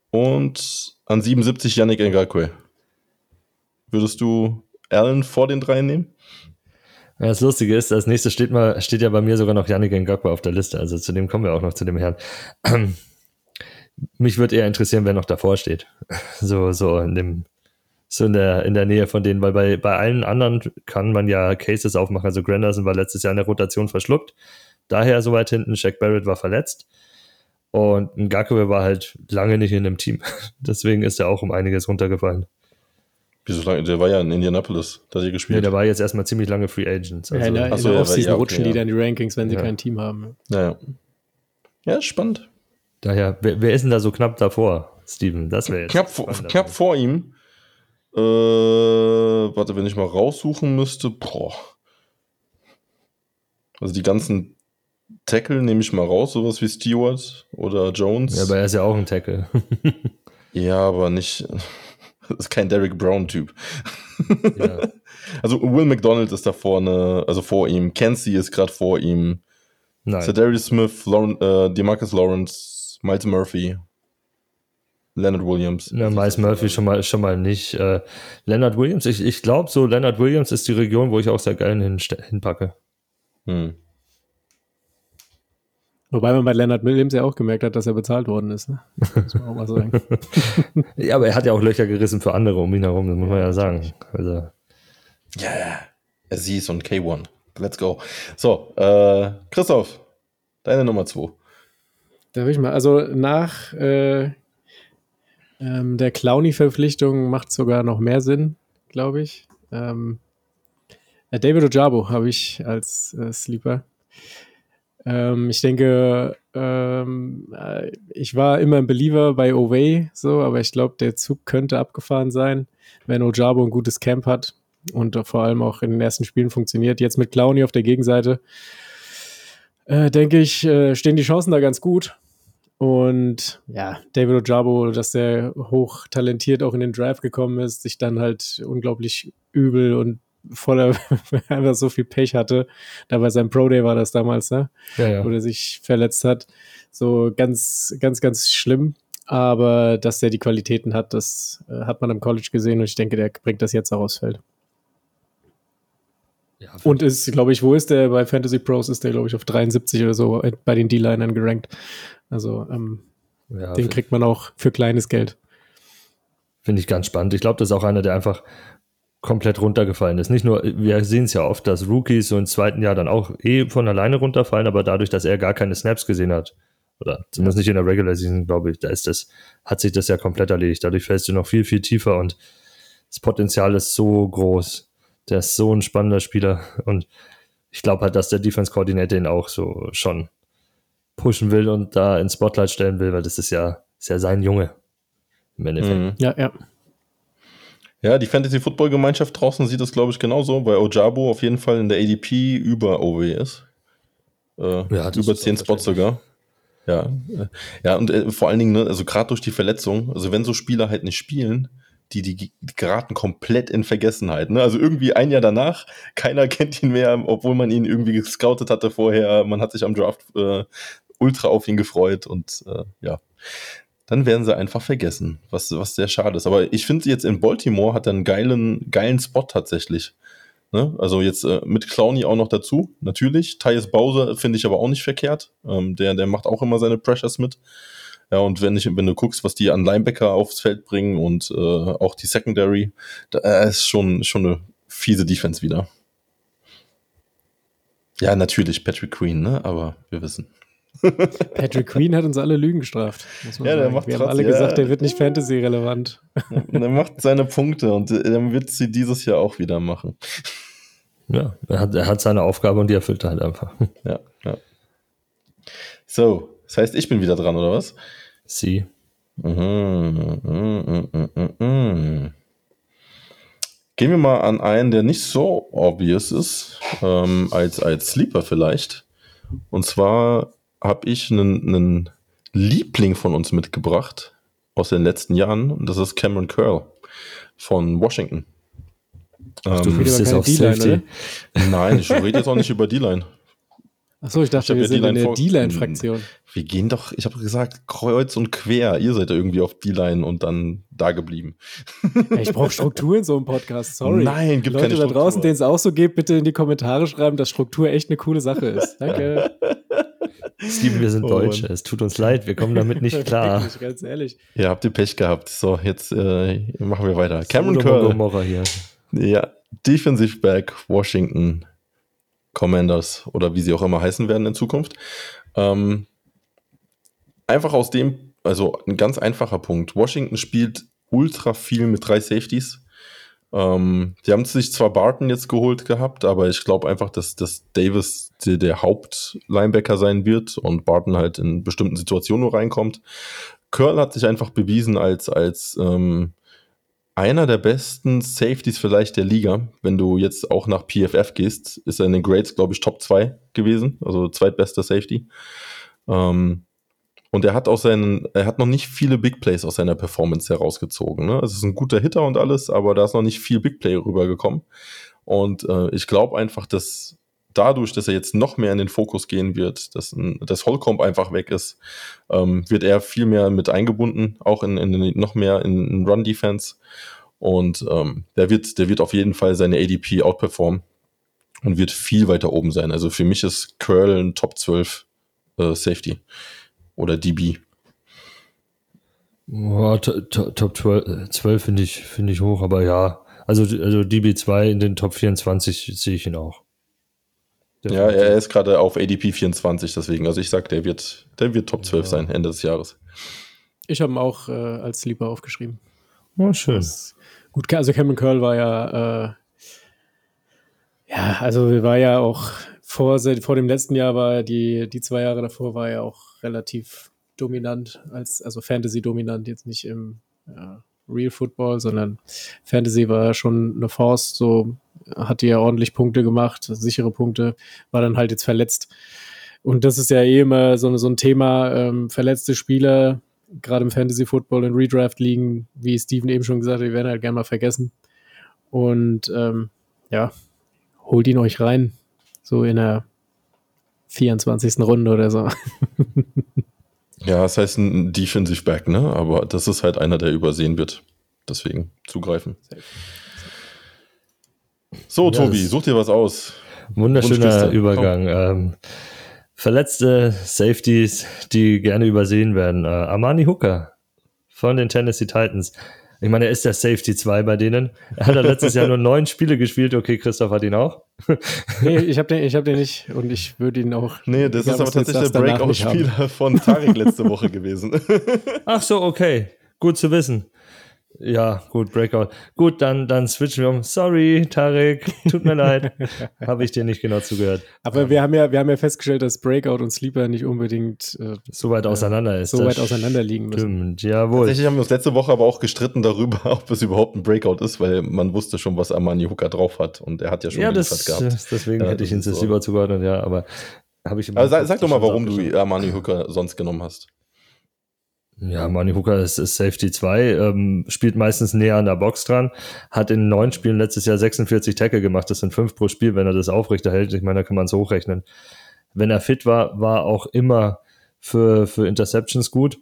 Und an 77 Yannick Ngakwe. Würdest du Allen vor den drei nehmen? Das Lustige ist, als nächstes steht, mal, steht ja bei mir sogar noch Yannick Ngakwe auf der Liste. Also zu dem kommen wir auch noch zu dem Herrn. Mich würde eher interessieren, wer noch davor steht. So, so in dem, so in der, in der Nähe von denen, weil bei, bei allen anderen kann man ja Cases aufmachen. Also Granderson war letztes Jahr in der Rotation verschluckt. Daher so weit hinten. Shaq Barrett war verletzt. Und Ngakwe war halt lange nicht in dem Team. *laughs* Deswegen ist er auch um einiges runtergefallen. Wieso lange? Der war ja in Indianapolis, da hat er gespielt. der war jetzt erstmal ziemlich lange Free Agents. ja, Also, in der, ach in so, der ja, Offseason ja, okay, rutschen die ja. dann die Rankings, wenn sie Ja. kein Team haben. ja, ja. ja, spannend. daher, wer, wer ist denn da so knapp davor, Steven? Das wäre jetzt. knapp, vor, knapp vor ihm. Äh, warte, wenn ich mal raussuchen müsste. Boah. Also die ganzen Tackle nehme ich mal raus, sowas wie Stewart oder Jones. Ja, aber er ist ja auch ein Tackle. *laughs* Ja, aber nicht. Das ist kein Derek Brown-Typ. ja. *laughs* Also Will McDonald ist da vorne, also vor ihm. Kenzie ist gerade vor ihm. Nein. Cedarius Smith, Lauren, äh, Demarcus Lawrence, Miles Murphy, Leonard Williams. Ja, Miles Murphy schon mal, schon mal nicht. Äh, Leonard Williams, ich, ich glaube so, Leonard Williams ist die Region, wo ich auch sehr geil hinste- hinpacke. Hm. Wobei man bei Leonard Williams ja auch gemerkt hat, dass er bezahlt worden ist. Ne? Muss man auch mal sagen. *laughs* Ja, aber er hat ja auch Löcher gerissen für andere um ihn herum, das muss man ja sagen. Also, Ja, ja. Aziz und K1. Let's go. So, äh, Christoph, deine Nummer 2. Darf ich mal? Also nach äh, ähm, der Clowny-Verpflichtung macht sogar noch mehr Sinn, glaube ich. Ähm, äh, David Ojabo habe ich als äh, Sleeper. Ähm, ich denke, ähm, äh, ich war immer ein Believer bei Oway, so, aber ich glaube, der Zug könnte abgefahren sein, wenn Ojabo ein gutes Camp hat und vor allem auch in den ersten Spielen funktioniert. Jetzt mit Clowny auf der Gegenseite äh, denke ich, äh, stehen die Chancen da ganz gut. Und ja, David Ojabo, dass der hoch talentiert auch in den Drive gekommen ist, sich dann halt unglaublich übel und voller *laughs* einfach so viel Pech hatte. Da bei seinem Pro Day war das damals, ne? ja, ja. Wo er sich verletzt hat. So ganz, ganz, ganz schlimm. Aber dass er die Qualitäten hat, das äh, hat man im College gesehen und ich denke, der bringt das jetzt auch aufs Feld. ja Und ist, glaube ich, wo ist der? Bei Fantasy Pros ist der, glaube ich, auf 73 oder so äh, bei den D-Linern gerankt. Also ähm, ja, den kriegt man auch für kleines Geld. Finde ich ganz spannend. Ich glaube, das ist auch einer, der einfach komplett runtergefallen ist. Nicht nur, wir sehen es ja oft, dass Rookies so im zweiten Jahr dann auch eh von alleine runterfallen, aber dadurch, dass er gar keine Snaps gesehen hat, oder zumindest nicht in der Regular Season, glaube ich, da ist das, hat sich das ja komplett erledigt. Dadurch fällst du noch viel, viel tiefer und das Potenzial ist so groß. Der ist so ein spannender Spieler und ich glaube halt, dass der Defense Coordinator ihn auch so schon pushen will und da ins Spotlight stellen will, weil das ist ja, ist ja sein Junge im Endeffekt. Mhm. Ja, ja. Ja, die Fantasy-Football-Gemeinschaft draußen sieht das, glaube ich, genauso, weil Ojabo auf jeden Fall in der ADP über OW ist. Äh, Ja, über ist 10 Spots sogar. Ja, äh, ja und äh, vor allen Dingen, ne, also gerade durch die Verletzung, also wenn so Spieler halt nicht spielen, die, die geraten komplett in Vergessenheit. Ne? Also irgendwie ein Jahr danach, keiner *laughs* kennt ihn mehr, obwohl man ihn irgendwie gescoutet hatte vorher. Man hat sich am Draft äh, ultra auf ihn gefreut und äh, ja, dann werden sie einfach vergessen, was, was sehr schade ist. Aber ich finde jetzt in Baltimore hat er einen geilen, geilen Spot tatsächlich. Ne? Also jetzt äh, mit Clowney auch noch dazu, natürlich. Tyus Bowser finde ich aber auch nicht verkehrt. Ähm, der, der macht auch immer seine Pressures mit. Ja, und wenn, ich, wenn du guckst, was die an Linebacker aufs Feld bringen und äh, auch die Secondary, da äh, ist schon, schon eine fiese Defense wieder. Ja, natürlich Patrick Queen, ne? aber wir wissen. *laughs* Patrick Queen hat uns alle Lügen gestraft. ja, der sagen. macht Wir haben alle ja, gesagt, der wird nicht Fantasy-relevant. er macht seine Punkte und er wird sie dieses Jahr auch wieder machen. Ja, er hat, er hat seine Aufgabe und die erfüllt er halt einfach. Ja, ja. So, das heißt, ich bin wieder dran, oder was? Sie. Mhm, mhm, mhm, Gehen wir mal an einen, der nicht so obvious ist, ähm, als, als Sleeper vielleicht. Und zwar habe ich einen, einen Liebling von uns mitgebracht aus den letzten Jahren. Und das ist Cameron Curl von Washington. Ach, du ähm, ist auf Safety. Nein, ich rede jetzt auch nicht über D-Line. Achso, ich dachte, ich wir sind in der D-Line-Fraktion. Wir gehen doch, ich habe gesagt, kreuz und quer. Ihr seid ja irgendwie auf D-Line und dann da geblieben. ich brauche Struktur in so einem Podcast, sorry. Nein, gibt Leute keine Struktur. da draußen, denen es auch so geht, bitte in die Kommentare schreiben, dass Struktur echt eine coole Sache ist. Danke. *laughs* Steven, wir sind oh, Deutsche. Es tut uns leid, wir kommen damit nicht *laughs* klar. Wirklich, ganz ehrlich. Ja, habt ihr Pech gehabt. So, jetzt äh, machen wir weiter. Cameron Curl. hier. Ja, Defensive Back, Washington Commanders oder wie sie auch immer heißen werden in Zukunft. Ähm, einfach aus dem, also ein ganz einfacher Punkt. Washington spielt ultra viel mit drei Safeties. Ähm, die haben sich zwar Barton jetzt geholt gehabt, aber ich glaube einfach, dass, dass Davis der, der Hauptlinebacker sein wird und Barton halt in bestimmten Situationen nur reinkommt. Curl hat sich einfach bewiesen als, als ähm, einer der besten Safeties vielleicht der Liga. Wenn du jetzt auch nach PFF gehst, ist er in den Grades, glaube ich, Top 2 gewesen, also zweitbester Safety. Ähm, und er hat auch seinen, er hat noch nicht viele Big Plays aus seiner Performance herausgezogen. Ne? Es ist ein guter Hitter und alles, aber da ist noch nicht viel Big Play rübergekommen. Und äh, ich glaube einfach, dass dadurch, dass er jetzt noch mehr in den Fokus gehen wird, dass das Holcomb einfach weg ist, ähm, wird er viel mehr mit eingebunden, auch in, in noch mehr in, in Run Defense. Und ähm, der wird, der wird auf jeden Fall seine ADP outperformen und wird viel weiter oben sein. Also für mich ist Curl ein Top 12 äh, Safety oder DB. Oh, Top 12, 12 finde ich, finde ich hoch, aber ja. Also, also DB2 in den Top 24 sehe ich ihn auch. Ja, er ist gerade auf ADP 24, deswegen. Also ich sag, der wird, der wird Top 12 ja. sein, Ende des Jahres. Ich habe ihn auch äh, als Sleeper aufgeschrieben. Oh, schön. Das, gut, also Cameron Curl war ja, äh, ja, also war ja auch vor, vor dem letzten Jahr war die, die zwei Jahre davor war er auch relativ dominant, als, also Fantasy-dominant, jetzt nicht im ja, Real Football, sondern Fantasy war schon eine Force, so hat die ja ordentlich Punkte gemacht, sichere Punkte, war dann halt jetzt verletzt. Und das ist ja eh immer so, so ein Thema, ähm, verletzte Spieler, gerade im Fantasy Football und Redraft liegen, wie Steven eben schon gesagt hat, die werden halt gerne mal vergessen. Und ähm, ja, holt ihn euch rein, so in der 24. Runde oder so. ja, das heißt ein Defensive Back, ne? Aber das ist halt einer, der übersehen wird. Deswegen zugreifen. So, Tobi, such dir was aus. Wunderschöner Übergang. Ähm, verletzte Safeties, die gerne übersehen werden. Äh, Armani Hooker von den Tennessee Titans. Ich meine, er ist der Safety 2 bei denen. Er hat letztes Jahr nur neun Spiele gespielt. Okay, Christoph hat ihn auch. nee, ich habe den, hab den nicht und ich würde ihn auch. Nee, das ist aber tatsächlich der Breakout-Spieler von Tarek letzte Woche gewesen. Ach so, okay. Gut zu wissen. Ja, gut, Breakout. Gut, dann, dann switchen wir um. Sorry, Tarek, tut mir leid. *laughs* Habe ich dir nicht genau zugehört. Aber ähm, wir, haben ja, wir haben ja festgestellt, dass Breakout und Sleeper nicht unbedingt äh, so weit auseinander ist. So weit auseinander liegen müssen. Stimmt, jawohl. Tatsächlich haben wir uns letzte Woche aber auch gestritten darüber, *laughs* ob es überhaupt ein Breakout ist, weil man wusste schon, was Armani Hooker drauf hat und er hat ja schon ja, das, gehabt. deswegen ja, hätte ich ihn so. lieber zugeordnet, ja, aber habe ich. Aber sag, sag doch mal, warum du Armani Hooker sonst genommen hast. Ja, Mani Hooker ist, ist Safety 2, ähm, spielt meistens näher an der Box dran, hat in neun Spielen letztes Jahr 46 Tackle gemacht, das sind fünf pro Spiel, wenn er das aufrechterhält. Ich meine, da kann man es hochrechnen. Wenn er fit war, war auch immer für, für Interceptions gut.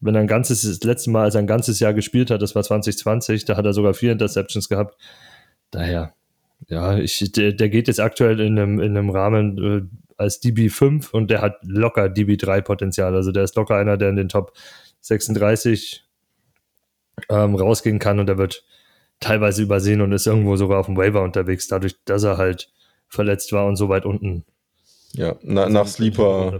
Wenn er ein ganzes, das letzte Mal, als er ein ganzes Jahr gespielt hat, das war 2020, da hat er sogar vier Interceptions gehabt. Daher, ja, ich, der, der geht jetzt aktuell in einem, in einem Rahmen äh, als DB5 und der hat locker DB3 Potenzial. Also der ist locker einer, der in den Top 36 ähm, rausgehen kann und er wird teilweise übersehen und ist irgendwo sogar auf dem Waiver unterwegs, dadurch, dass er halt verletzt war und so weit unten. Ja, na, nach Sleeper,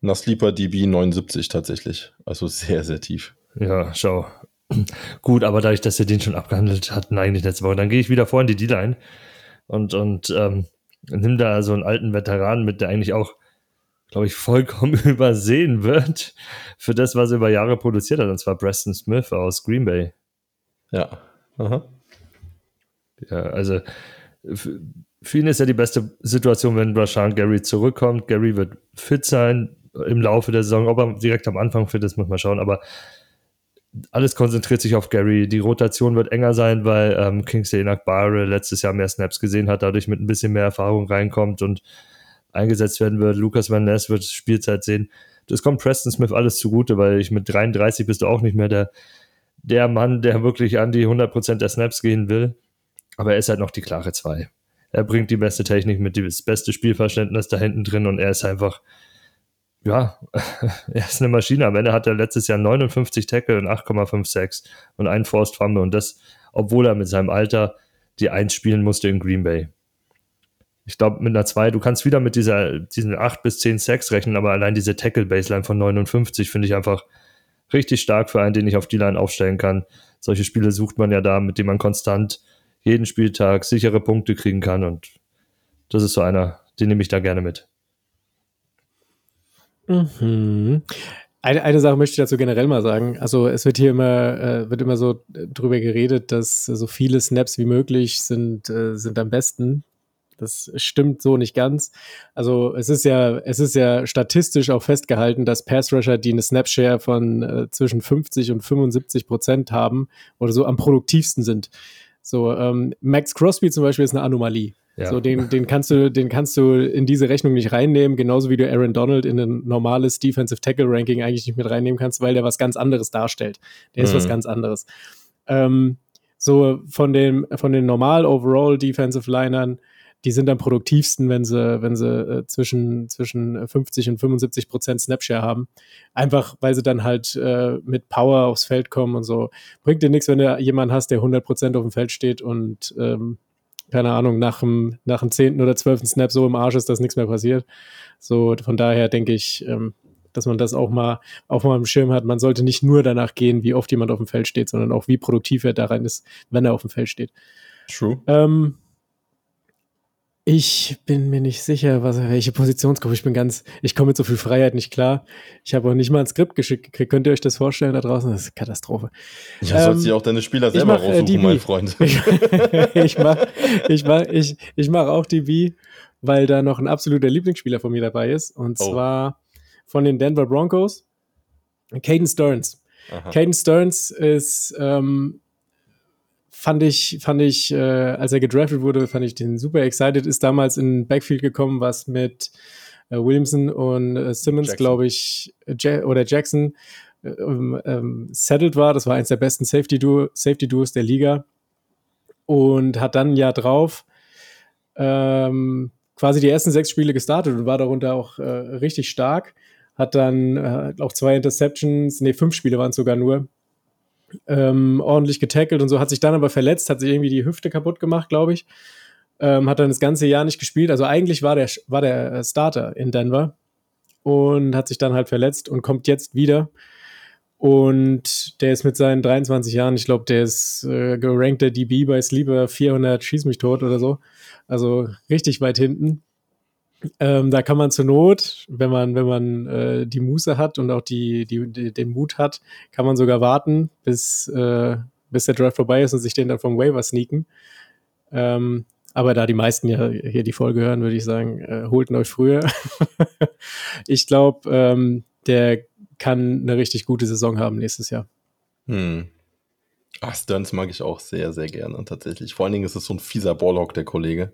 nach Sleeper DB 79 tatsächlich. Also sehr, sehr tief. Ja, schau. *clears throat* Gut, aber dadurch, dass wir den schon abgehandelt hatten, eigentlich letzte Woche, dann gehe ich wieder vor in die D-Line und, und ähm, nimm da so einen alten Veteran mit, der eigentlich auch glaube ich, vollkommen *laughs* übersehen wird für das, was er über Jahre produziert hat, und zwar Preston Smith aus Green Bay. Ja. Aha. Ja, also für ihn ist ja die beste Situation, wenn Rashan Gary zurückkommt. Gary wird fit sein im Laufe der Saison. Ob er direkt am Anfang fit ist, muss man schauen. Aber alles konzentriert sich auf Gary. Die Rotation wird enger sein, weil ähm, Kingsley Nakbare letztes Jahr mehr Snaps gesehen hat, dadurch mit ein bisschen mehr Erfahrung reinkommt und eingesetzt werden wird. Lukas Van Ness wird Spielzeit sehen. Das kommt Preston Smith alles zugute, weil ich mit 33 bist du auch nicht mehr der, der Mann, der wirklich an die 100% der Snaps gehen will. Aber er ist halt noch die klare 2. Er bringt die beste Technik mit, das beste Spielverständnis da hinten drin und er ist einfach, ja, *laughs* er ist eine Maschine. Am Ende hat er letztes Jahr 59 Tackle und 8,56 und einen Forced Fumble und das, obwohl er mit seinem Alter die 1 spielen musste in Green Bay ich glaube, mit einer 2, du kannst wieder mit dieser, diesen 8 bis 10 Sacks rechnen, aber allein diese Tackle-Baseline von 59 finde ich einfach richtig stark für einen, den ich auf die Line aufstellen kann. Solche Spiele sucht man ja da, mit denen man konstant jeden Spieltag sichere Punkte kriegen kann und das ist so einer, den nehme ich da gerne mit. Mhm. Eine, eine Sache möchte ich dazu generell mal sagen. Also es wird hier immer, äh, wird immer so drüber geredet, dass so viele Snaps wie möglich sind, äh, sind am besten. Das stimmt so nicht ganz. Also es ist ja, es ist ja statistisch auch festgehalten, dass Pass-Rusher, die eine Snapshare von äh, zwischen 50 und 75 Prozent haben oder so am produktivsten sind. So, ähm, Max Crosby zum Beispiel ist eine Anomalie. Ja. So, den, den kannst du, den kannst du in diese Rechnung nicht reinnehmen, genauso wie du Aaron Donald in ein normales Defensive Tackle Ranking eigentlich nicht mit reinnehmen kannst, weil der was ganz anderes darstellt. Der mhm. ist was mhm. ganz anderes. Ähm, so von den, von den normal Overall Defensive Linern die sind am produktivsten, wenn sie, wenn sie äh, zwischen, zwischen 50 und 75 Prozent Snapshare haben. Einfach, weil sie dann halt äh, mit Power aufs Feld kommen und so. Bringt dir nichts, wenn du jemanden hast, der 100 Prozent auf dem Feld steht und, ähm, keine Ahnung, nach dem, nach dem 10. oder 12. Snap so im Arsch ist, dass nichts mehr passiert. So, von daher denke ich, ähm, dass man das auch mal, auch mal im Schirm hat. Man sollte nicht nur danach gehen, wie oft jemand auf dem Feld steht, sondern auch wie produktiv er daran ist, wenn er auf dem Feld steht. True. Ähm, ich bin mir nicht sicher, was, welche Positionsgruppe. Ich bin ganz, ich komme mit so viel Freiheit nicht klar. Ich habe auch nicht mal ein Skript geschickt gekriegt. Könnt ihr euch das vorstellen da draußen? Das ist eine Katastrophe. Ja, ähm, sollst du auch deine Spieler selber mach, äh, raussuchen, DB. mein Freund. *laughs* ich mache ich mach, ich, ich mach auch DB, weil da noch ein absoluter Lieblingsspieler von mir dabei ist. Und oh. zwar von den Denver Broncos, Caden Stearns. Aha. Caden Stearns ist ähm, fand ich, fand ich, äh, als er gedraftet wurde, fand ich den super excited. Ist damals in Backfield gekommen, was mit äh, Williamson und äh, Simmons, glaube ich, ja oder Jackson äh, ähm, ähm, settled war. Das war eins der besten Safety-Duos Safety -Duos der Liga. Und hat dann ein Jahr drauf ähm, quasi die ersten sechs Spiele gestartet und war darunter auch äh, richtig stark. Hat dann äh, auch zwei Interceptions, nee, fünf Spiele waren es sogar nur, ähm, ordentlich getackelt und so, hat sich dann aber verletzt, hat sich irgendwie die Hüfte kaputt gemacht, glaube ich. Ähm, hat dann das ganze Jahr nicht gespielt. Also eigentlich war der, war der äh, Starter in Denver und hat sich dann halt verletzt und kommt jetzt wieder. Und der ist mit seinen 23 Jahren, ich glaube, der ist äh, gerankter DB bei Sleeper 400 Schieß mich tot oder so. Also richtig weit hinten. Ähm, da kann man zur Not, wenn man, wenn man äh, die Muße hat und auch die, die, die, den Mut hat, kann man sogar warten, bis, äh, bis der Draft vorbei ist und sich den dann vom Waiver sneaken. Ähm, aber da die meisten ja hier die Folge hören, würde ich sagen, äh, holt ihn euch früher. *laughs* ich glaube, ähm, der kann eine richtig gute Saison haben nächstes Jahr. Hm. Ach, Stearns mag ich auch sehr, sehr gerne tatsächlich. Vor allen Dingen ist es so ein fieser Ballhawk, der Kollege.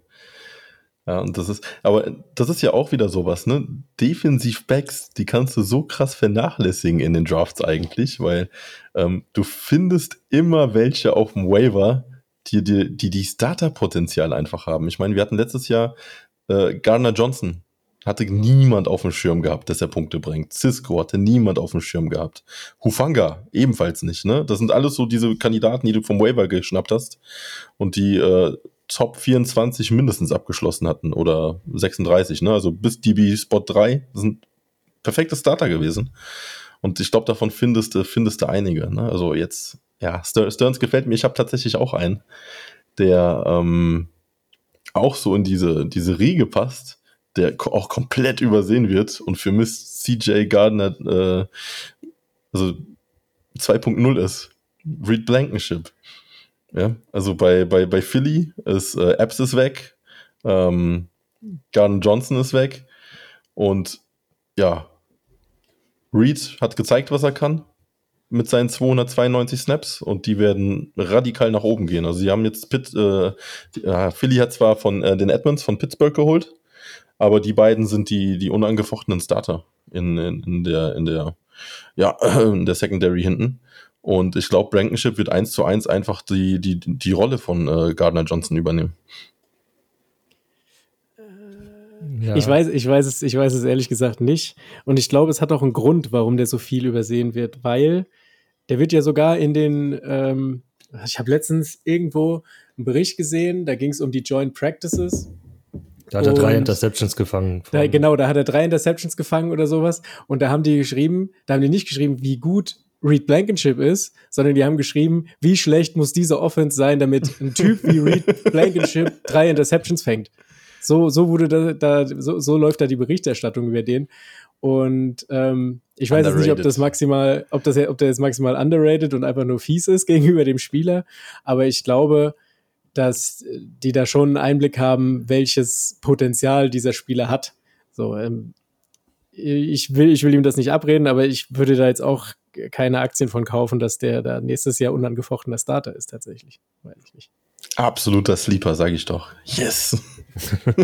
Ja, und das ist, aber das ist ja auch wieder sowas, ne? Defensiv-Backs, die kannst du so krass vernachlässigen in den Drafts eigentlich, weil ähm, du findest immer welche auf dem Waiver, die die, die, die Starter-Potenzial einfach haben. Ich meine, wir hatten letztes Jahr äh, Gardner Johnson, hatte niemand auf dem Schirm gehabt, dass er Punkte bringt. Cisco hatte niemand auf dem Schirm gehabt. Hufanga ebenfalls nicht, ne? Das sind alles so diese Kandidaten, die du vom Waiver geschnappt hast und die äh, Top 24 mindestens abgeschlossen hatten oder 36, ne? Also bis DB Spot 3 sind perfekte Starter gewesen. Und ich glaube, davon findest du, findest du einige. Ne? Also jetzt, ja, Stearns gefällt mir. Ich habe tatsächlich auch einen, der ähm, auch so in diese, diese Riege passt der auch komplett übersehen wird und für Miss CJ Gardner äh, also 2.0 ist. Reed Blankenship. Ja, also bei, bei, bei Philly ist äh, Epps ist weg, ähm, Gardner Johnson ist weg und ja, Reed hat gezeigt, was er kann mit seinen 292 Snaps und die werden radikal nach oben gehen. Also sie haben jetzt Pitt, äh, äh, Philly hat zwar von äh, den Edmonds von Pittsburgh geholt, aber die beiden sind die, die unangefochtenen Starter in, in, in der, in der, ja, *clears throat* in der Secondary hinten. Und ich glaube, Blankenship wird eins zu eins einfach die, die, die Rolle von äh, Gardner Johnson übernehmen. Ja. Ich, weiß, ich, weiß es, ich weiß es ehrlich gesagt nicht. Und ich glaube, es hat auch einen Grund, warum der so viel übersehen wird, weil der wird ja sogar in den, ähm, ich habe letztens irgendwo einen Bericht gesehen, da ging es um die Joint Practices da hat er drei Interceptions gefangen. Da, genau, da hat er drei Interceptions gefangen oder sowas. Und da haben die geschrieben, da haben die nicht geschrieben, wie gut Reed Blankenship ist, sondern die haben geschrieben, wie schlecht muss diese Offense sein, damit ein Typ wie Reed *laughs* Blankenship drei Interceptions fängt. So, so wurde da, da so, so läuft da die Berichterstattung über den. Und ähm, ich weiß jetzt nicht, ob das maximal, ob das, ob der jetzt maximal underrated und einfach nur fies ist *laughs* gegenüber dem Spieler, aber ich glaube, dass die da schon einen Einblick haben, welches Potenzial dieser Spieler hat. So, ähm, ich will, ich will ihm das nicht abreden, aber ich würde da jetzt auch keine Aktien von kaufen, dass der da nächstes Jahr unangefochtener Starter ist, tatsächlich. Weiß ich nicht. Absoluter Sleeper, sage ich doch. Yes! *laughs*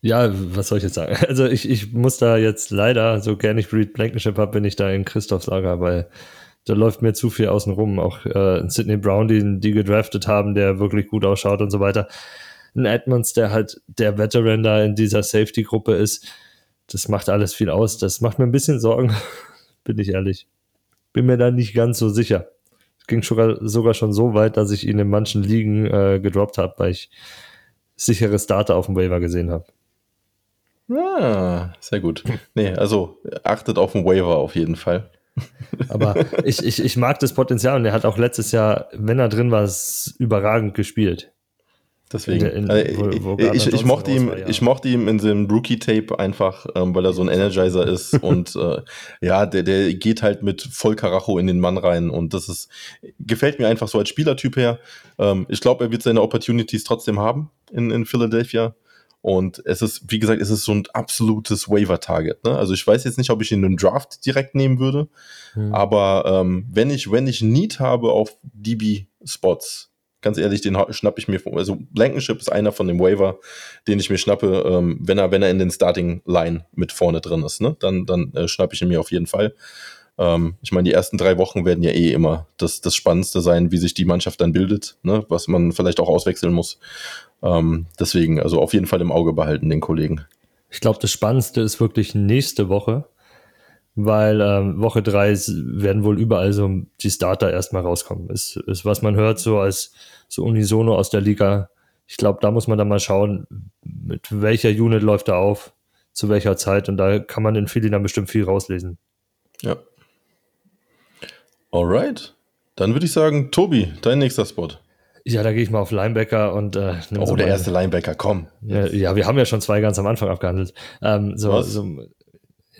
ja, was soll ich jetzt sagen? Also ich, ich muss da jetzt leider, so gerne ich Breed Blankenship habe, bin ich da in Christophs Lager, weil da läuft mir zu viel außen rum. Auch äh, Sidney Brown, den die gedraftet haben, der wirklich gut ausschaut und so weiter. Ein Edmonds, der halt der Veteran da in dieser Safety-Gruppe ist, das macht alles viel aus. Das macht mir ein bisschen Sorgen, *laughs* bin ich ehrlich. Bin mir da nicht ganz so sicher. Es ging sogar, sogar schon so weit, dass ich ihn in manchen Ligen äh, gedroppt habe, weil ich sichere Starter auf dem Waiver gesehen habe. Ah, sehr gut. *laughs* Nee, also achtet auf den Waiver auf jeden Fall. *laughs* Aber ich, ich, ich mag das Potenzial und er hat auch letztes Jahr, wenn er drin war, überragend gespielt. Deswegen. In, in, also, wo, wo ich, ich, mochte ihm, war, ja. ich mochte ihm in dem Rookie-Tape einfach, ähm, weil er so ein Energizer ist *laughs* und äh, ja, der, der geht halt mit Vollkaracho in den Mann rein und das ist, gefällt mir einfach so als Spielertyp her. Ähm, ich glaube, er wird seine Opportunities trotzdem haben in, in Philadelphia. Und es ist, wie gesagt, es ist so ein absolutes Waiver-Target. Ne? Also ich weiß jetzt nicht, ob ich ihn in den Draft direkt nehmen würde, mhm. aber ähm, wenn ich, wenn ich Need habe auf DB-Spots, ganz ehrlich, den schnappe ich mir. Also Blankenship ist einer von dem Waiver, den ich mir schnappe, ähm, wenn er, wenn er in den Starting Line mit vorne drin ist. Ne? Dann, dann äh, schnappe ich ihn mir auf jeden Fall. Ähm, ich meine, die ersten drei Wochen werden ja eh immer das, das Spannendste sein, wie sich die Mannschaft dann bildet, ne? was man vielleicht auch auswechseln muss. Ähm, deswegen, also auf jeden Fall im Auge behalten, den Kollegen. Ich glaube, das Spannendste ist wirklich nächste Woche, weil ähm, Woche drei werden wohl überall so die Starter erstmal rauskommen. Ist, ist, was man hört, so als so unisono aus der Liga. Ich glaube, da muss man dann mal schauen, mit welcher Unit läuft er auf, zu welcher Zeit. Und da kann man in Philly dann bestimmt viel rauslesen. Ja. Alright. Dann würde ich sagen, Tobi, dein nächster Spot. Ja, da gehe ich mal auf Linebacker und äh, Oh, so der erste Linebacker, komm. Ja, ja, wir haben ja schon zwei ganz am Anfang abgehandelt. Ähm, so, so,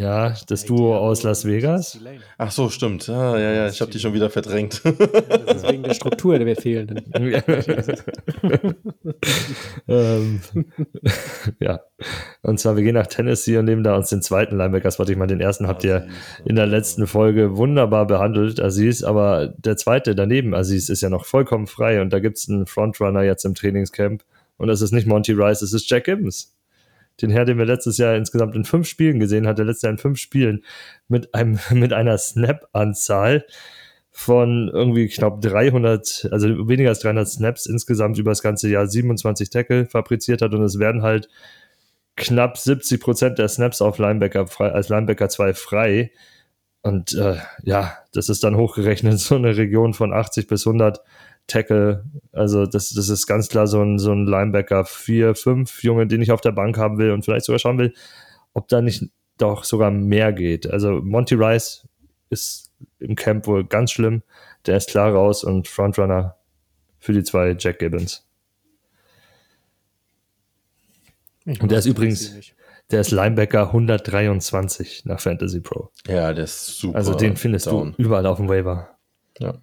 Ja, das Duo aus Las Vegas. Ach so, stimmt. Ah, ja, ja, ich habe die schon wieder verdrängt. Das ist wegen der *laughs* Struktur der fehlenden. *laughs* ähm, ja. Und zwar, wir gehen nach Tennessee und nehmen da uns den zweiten Linebacker-Spot. Ich meine, den ersten habt ihr in der letzten Folge wunderbar behandelt, Aziz, aber der zweite daneben, Aziz, ist ja noch vollkommen frei und da gibt es einen Frontrunner jetzt im Trainingscamp und das ist nicht Monty Rice, es ist Jack Gibbons. Den Herr, den wir letztes Jahr insgesamt in fünf Spielen gesehen hatten, letztes Jahr in fünf Spielen mit, einem, *laughs* mit einer Snap-Anzahl von irgendwie knapp 300, also weniger als 300 Snaps insgesamt über das ganze Jahr 27 Tackle fabriziert hat und es werden halt knapp 70 Prozent der Snaps auf Linebacker frei, als Linebacker 2 frei. Und äh, ja, das ist dann hochgerechnet *laughs* so eine Region von 80 bis 100 Tackle. Also das, das ist ganz klar so ein, so ein Linebacker 4, 5 Junge, den ich auf der Bank haben will und vielleicht sogar schauen will, ob da nicht doch sogar mehr geht. Also Monty Rice ist im Camp wohl ganz schlimm. Der ist klar raus und Frontrunner für die zwei Jack Gibbons. und der ist übrigens, der ist Linebacker 123 nach Fantasy Pro. Ja, der ist super. Also den findest down. du überall auf dem Waiver. Ja.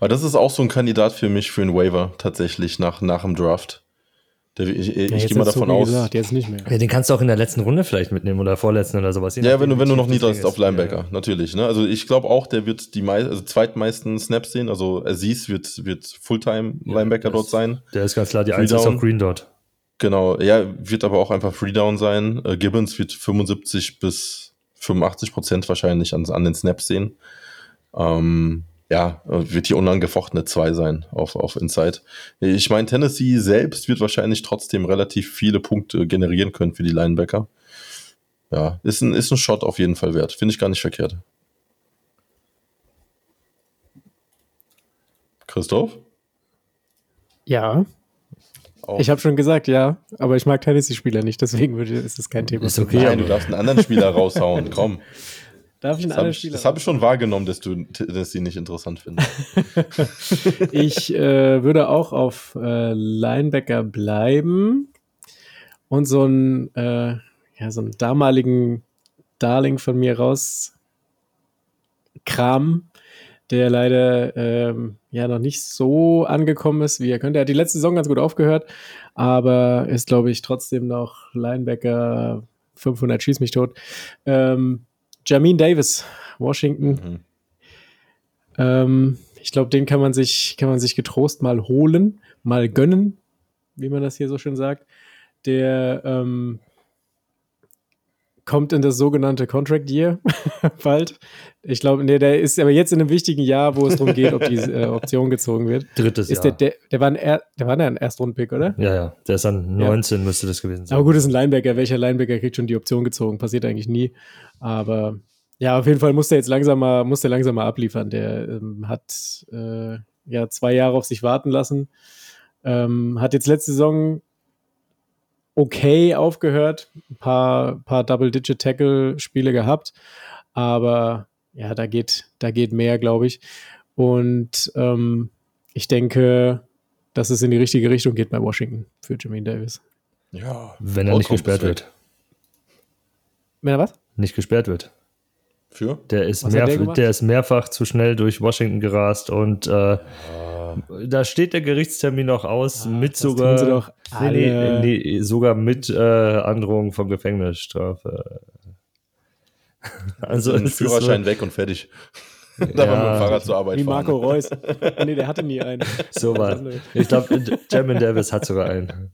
Aber das ist auch so ein Kandidat für mich für einen Waiver tatsächlich nach, nach dem Draft. Der, ich, ich, ja, ich gehe mal davon so aus. Gesagt, jetzt nicht mehr. Ja, den kannst du auch in der letzten Runde vielleicht mitnehmen oder vorletzten oder sowas. Ja, wenn du, wenn du noch niedrigst auf Linebacker, ja. natürlich. Ne? Also ich glaube auch, der wird die mei also zweitmeisten Snaps sehen. Also Aziz wird, wird Fulltime-Linebacker dort sein. Der ist ganz klar, die 1 ist auf Green dort. Genau, ja, wird aber auch einfach Freedown sein. Äh, Gibbons wird 75 bis 85 Prozent wahrscheinlich an, an den Snaps sehen. Ähm, ja, wird die unangefochtene 2 sein auf, auf Inside. Ich meine, Tennessee selbst wird wahrscheinlich trotzdem relativ viele Punkte generieren können für die Linebacker. Ja, ist ein, ist ein Shot auf jeden Fall wert. Finde ich gar nicht verkehrt. Christoph? Ja. Auch. Ich habe schon gesagt, ja, aber ich mag Tennessee-Spieler nicht, deswegen würde, ist das kein Thema. Ist okay, Nein, du darfst einen anderen Spieler raushauen, komm. *laughs* Darf ich das anderen Spieler? Das habe ich schon wahrgenommen, dass du dass sie nicht interessant findest. *laughs* *laughs* ich äh, würde auch auf äh, Linebacker bleiben und so einen, äh, ja, so einen damaligen Darling von mir raus Kram, der leider ähm, ja noch nicht so angekommen ist, wie er könnte. Er hat die letzte Saison ganz gut aufgehört, aber ist, glaube ich, trotzdem noch Linebacker 500 schieß mich tot. Ähm, Jamin Davis, Washington. Mhm. Ähm, ich glaube, den kann man sich, kann man sich getrost mal holen, mal gönnen, wie man das hier so schön sagt. Der ähm, kommt in das sogenannte Contract Year *laughs* bald. Ich glaube, nee, der ist aber jetzt in einem wichtigen Jahr, wo es darum geht, ob die äh, Option gezogen wird. Drittes ist Jahr. Der, der, der, war ein, er, der war ein Erstrundpick, oder? Ja, ja. Der ist an 19, ja. müsste das gewesen sein. Aber gut, ist ein Linebacker. Welcher Linebacker kriegt schon die Option gezogen? Passiert eigentlich nie. Aber ja, auf jeden Fall muss der jetzt langsam mal, muss der langsam mal abliefern. Der ähm, hat äh, ja zwei Jahre auf sich warten lassen. Ähm, hat jetzt letzte Saison okay aufgehört, ein paar, paar Double-Digit-Tackle-Spiele gehabt, aber ja, da geht, da geht mehr, glaube ich. Und ähm, ich denke, dass es in die richtige Richtung geht bei Washington für Jermaine Davis. Ja, wenn er nicht gesperrt wird. Wenn er was? Nicht gesperrt wird. Für? Der ist, mehr, der, der, ist mehrfach zu schnell durch Washington gerast und äh, ja. da steht der Gerichtstermin noch aus, ja, mit sogar, nee, nee, sogar mit äh, Androhung von Gefängnisstrafe. *laughs* Also den Führerschein so, weg und fertig. *laughs* da ja, war mit dem Fahrrad zur Arbeit Wie fahren. Marco Reus. *laughs* nee, der hatte nie einen. So war Ich glaube, Jamin Davis hat sogar einen.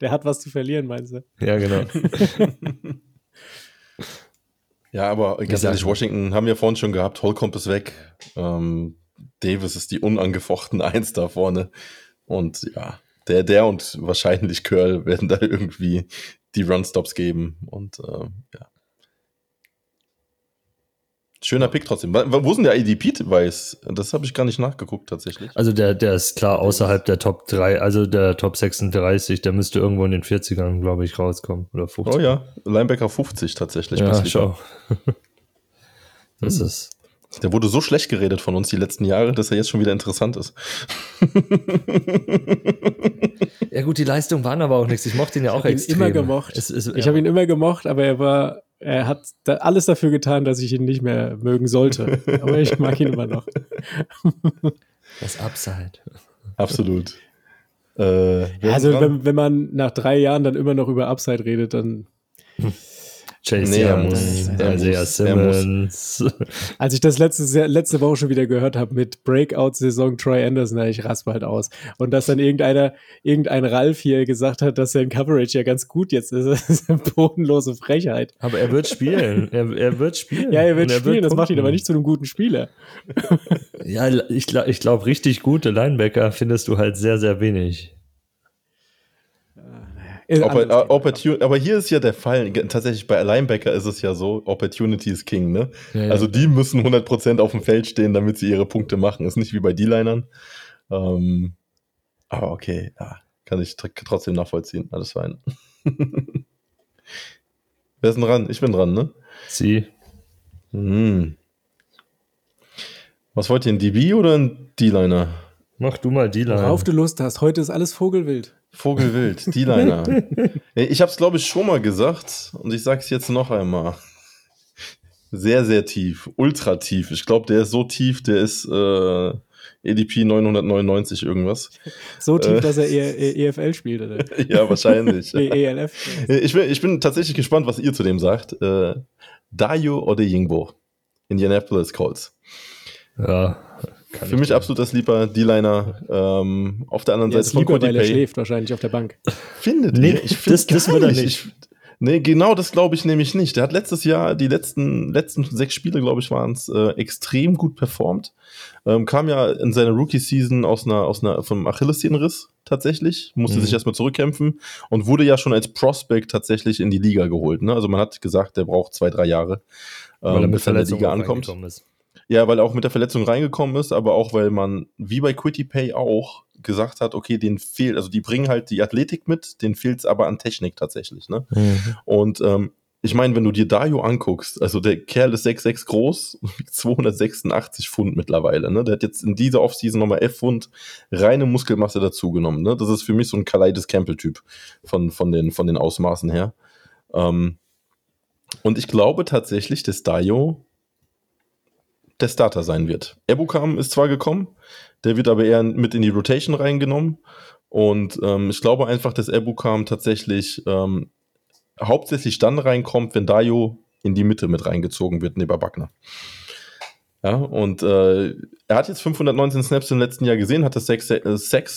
Der hat was zu verlieren, meinst du? Ja, genau. Ja, aber ganz ehrlich, Washington haben wir vorhin schon gehabt, Holcomb ist weg. Ähm, Davis ist die unangefochten *laughs* Eins da vorne. Und ja, der, der und wahrscheinlich Curl *laughs* werden da irgendwie die Runstops geben. Und äh, ja. Schöner Pick trotzdem. Wo sind der IDP-Weiß? Das habe ich gar nicht nachgeguckt tatsächlich. Also der, der ist klar außerhalb der Top 3, also der Top 36, der müsste irgendwo in den 40ern, glaube ich, rauskommen. Oder 50. Oh ja, Linebacker 50 tatsächlich. Ja, schau. *laughs* das hm. ist. Der wurde so schlecht geredet von uns die letzten Jahre, dass er jetzt schon wieder interessant ist. *laughs* ja gut, die Leistungen waren aber auch nichts. Ich mochte ihn ja auch ich extrem. Ihn immer gemocht. Es, es, ich ja. habe ihn immer gemocht, aber er war er hat da alles dafür getan, dass ich ihn nicht mehr mögen sollte. *laughs* Aber ich mag ihn immer noch. Das Upside. Absolut. *laughs* Äh, Also, wenn, wenn man nach drei Jahren dann immer noch über Upside redet, dann. *laughs* Chase Nee, er Young, muss, er Isaiah er. Simmons. Als ich das letzte, letzte Woche schon wieder gehört habe mit Breakout-Saison Troy Anderson, ich raspe halt aus. Und dass dann irgendeiner, irgendein Ralf hier gesagt hat, dass sein Coverage ja ganz gut jetzt ist. *laughs* Das ist eine bodenlose Frechheit. Aber er wird spielen. Er, er wird spielen. Ja, er wird Und spielen, das macht ihn aber nicht zu einem guten Spieler. Ja, ich glaube, ich glaub, richtig gute Linebacker findest du halt sehr, sehr wenig. Äh, Oppor- äh. Opportun aber hier ist ja der Fall, tatsächlich bei Linebacker ist es ja so, Opportunity is King, ne? Ja, ja. Also die müssen 100% auf dem Feld stehen, damit sie ihre Punkte machen. Ist nicht wie bei D-Linern. Ähm, aber okay, ja, kann ich tr trotzdem nachvollziehen. Alles fein. *laughs* Wer ist denn dran? Ich bin dran, ne? Sie. Hm. Was wollt ihr, ein DB oder ein D-Liner? Mach du mal die Line. Worauf du Lust hast. Heute ist alles Vogelwild. Vogelwild, D-Liner. *laughs* Ich habe es, glaube ich, schon mal gesagt und ich sage es jetzt noch einmal. Sehr, sehr tief, ultra tief. Ich glaube, der ist so tief, der ist äh, EDP 999 irgendwas. So tief, Äh. dass er E- EFL *laughs* spielt, oder? *laughs* Ja, wahrscheinlich. Nee, ELF. ich, bin, ich bin tatsächlich gespannt, was ihr zu dem sagt. Äh, Dayo oder Yingbo? Indianapolis Colts. Ja. Kann Für ich mich absoluter Sleeper, D-Liner. Ähm, auf der anderen Ja, Seite von Cody weil er Pay. schläft wahrscheinlich auf der Bank. *laughs* Findet Nee, ihr? Ich finde das- das will er nicht. nicht. Ich, nee, genau das glaube ich nämlich nicht. Der hat letztes Jahr, die letzten, letzten sechs Spiele, glaube ich, waren es, äh, extrem gut performt. Ähm, kam ja in seiner Rookie-Season aus einer, aus einer, vom Achillessehnenriss tatsächlich, musste Mhm. sich erstmal zurückkämpfen und wurde ja schon als Prospect tatsächlich in die Liga geholt. Ne? Also man hat gesagt, der braucht zwei, drei Jahre, er ähm, bis er in der Liga ankommt. ist. Ja, weil er auch mit der Verletzung reingekommen ist, aber auch weil man, wie bei Quitty Pay auch, gesagt hat, okay, den fehlt, also die bringen halt die Athletik mit, den fehlt es aber an Technik tatsächlich, ne? Und ähm, ich meine, wenn du dir Dario anguckst, also der Kerl ist 6'6 groß, und wiegt 286 Pfund mittlerweile, ne? Der hat jetzt in dieser Offseason nochmal 11 Pfund reine Muskelmasse dazugenommen, ne? Das ist für mich so ein Kaleides Campbell-Typ von, von, den, von den Ausmaßen her. Ähm, und ich glaube tatsächlich, dass Dario der Starter sein wird. Ebukam ist zwar gekommen, der wird aber eher mit in die Rotation reingenommen. Und ähm, ich glaube einfach, dass Ebukam tatsächlich ähm, hauptsächlich dann reinkommt, wenn Dayo in die Mitte mit reingezogen wird, neben Wagner. Ja, und äh, er hat jetzt 519 Snaps im letzten Jahr gesehen, hat das 6 äh,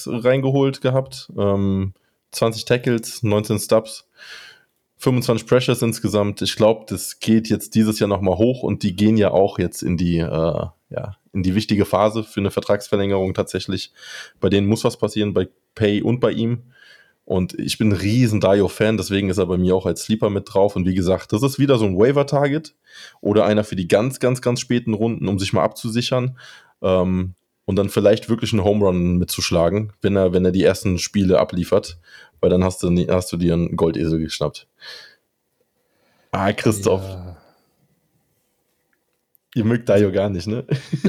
reingeholt gehabt, ähm, 20 Tackles, 19 Stubs. 25 Pressures insgesamt. Ich glaube, das geht jetzt dieses Jahr nochmal hoch und die gehen ja auch jetzt in die, äh, ja, in die wichtige Phase für eine Vertragsverlängerung tatsächlich. Bei denen muss was passieren, bei Pay und bei ihm. Und ich bin ein riesen Dio-Fan, deswegen ist er bei mir auch als Sleeper mit drauf. Und wie gesagt, das ist wieder so ein Waiver-Target oder einer für die ganz, ganz, ganz späten Runden, um sich mal abzusichern. Ähm, und dann vielleicht wirklich einen Home Run mitzuschlagen, wenn er, wenn er die ersten Spiele abliefert, weil dann hast du, hast du dir einen Goldesel geschnappt. Ah, Christoph, Ja. ihr mögt Dio gar nicht, ne? *laughs*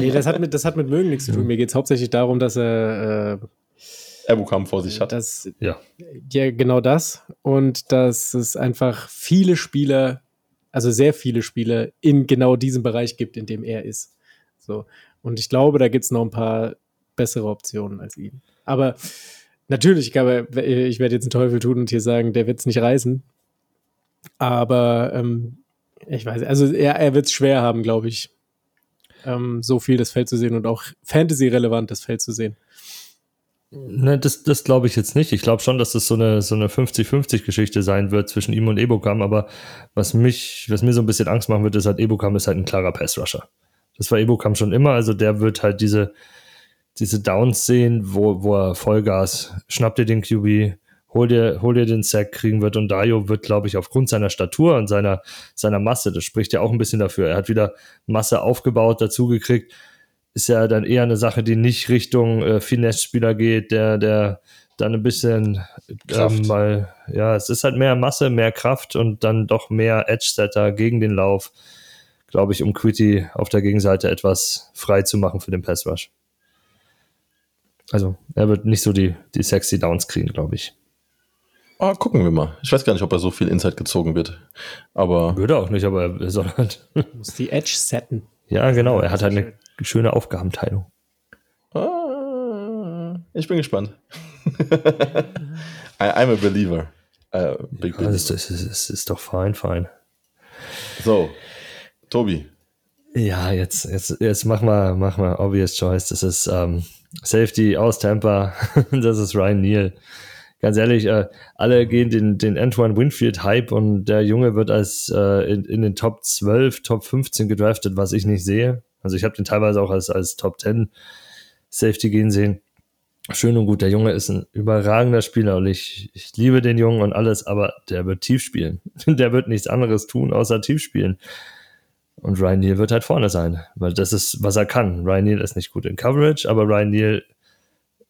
Nee, das hat mit, das hat mit Mögen nichts zu tun. Mir geht es hauptsächlich darum, dass er äh, Ebukam vor sich hat. dass, Ja. ja, genau das. Und dass es einfach viele Spieler, also sehr viele Spieler in genau diesem Bereich gibt, in dem er ist. So. Und ich glaube, da gibt es noch ein paar bessere Optionen als ihn. Aber natürlich, ich, glaube, ich werde jetzt einen Teufel tun und hier sagen, der wird es nicht reißen. Aber ähm, ich weiß, also er, er wird es schwer haben, glaube ich, ähm, so viel das Feld zu sehen und auch Fantasy-relevant das Feld zu sehen. Ne, das das glaube ich jetzt nicht. Ich glaube schon, dass das so eine, so eine 50-50-Geschichte sein wird zwischen ihm und Ebokam, aber was mich, was mir so ein bisschen Angst machen wird, ist halt, Ebokam ist halt ein klarer Pass-Rusher. Das war Ebokam schon immer, also der wird halt diese, diese Downs sehen, wo, wo er Vollgas, schnappt dir den QB, hol dir, hol dir den Sack kriegen wird und Dayo wird, glaube ich, aufgrund seiner Statur und seiner, seiner Masse, das spricht ja auch ein bisschen dafür, er hat wieder Masse aufgebaut, dazugekriegt, ist ja dann eher eine Sache, die nicht Richtung äh, Finesse-Spieler geht, der, der dann ein bisschen Kraft. Ähm, mal, ja, es ist halt mehr Masse, mehr Kraft und dann doch mehr Edge-Setter gegen den Lauf, glaube ich, um Quitty auf der Gegenseite etwas frei zu machen für den Pass-Rush. Also, er wird nicht so die, die sexy Downs kriegen, glaube ich. Ah, gucken wir mal. Ich weiß gar nicht, ob er so viel Inside gezogen wird. Aber Würde auch nicht, aber er soll halt. Muss die Edge setten. ja, genau. Er hat halt eine schöne Aufgabenteilung. ah, ich bin gespannt. *laughs* I, I'm a believer. Äh, big Ja, believer. das, ist, das, ist, das ist doch fein, fein. So, Tobi. Ja, jetzt, jetzt, jetzt mach mal, mach mal obvious choice. Das ist ähm, Safety aus Tampa. *laughs* das ist Ryan Neal. Ganz ehrlich, äh, alle gehen den, den Antoine Winfield Hype und der Junge wird als äh, in, in den Top 12, Top 15 gedraftet, was ich nicht sehe. Also ich habe den teilweise auch als, als Top 10 Safety gehen sehen. Schön und gut, der Junge ist ein überragender Spieler und ich, ich liebe den Jungen und alles, aber der wird tief spielen. *laughs* der wird nichts anderes tun, außer tief spielen. Und Ryan Neal wird halt vorne sein, weil das ist, was er kann. Ryan Neal ist nicht gut in Coverage, aber Ryan Neal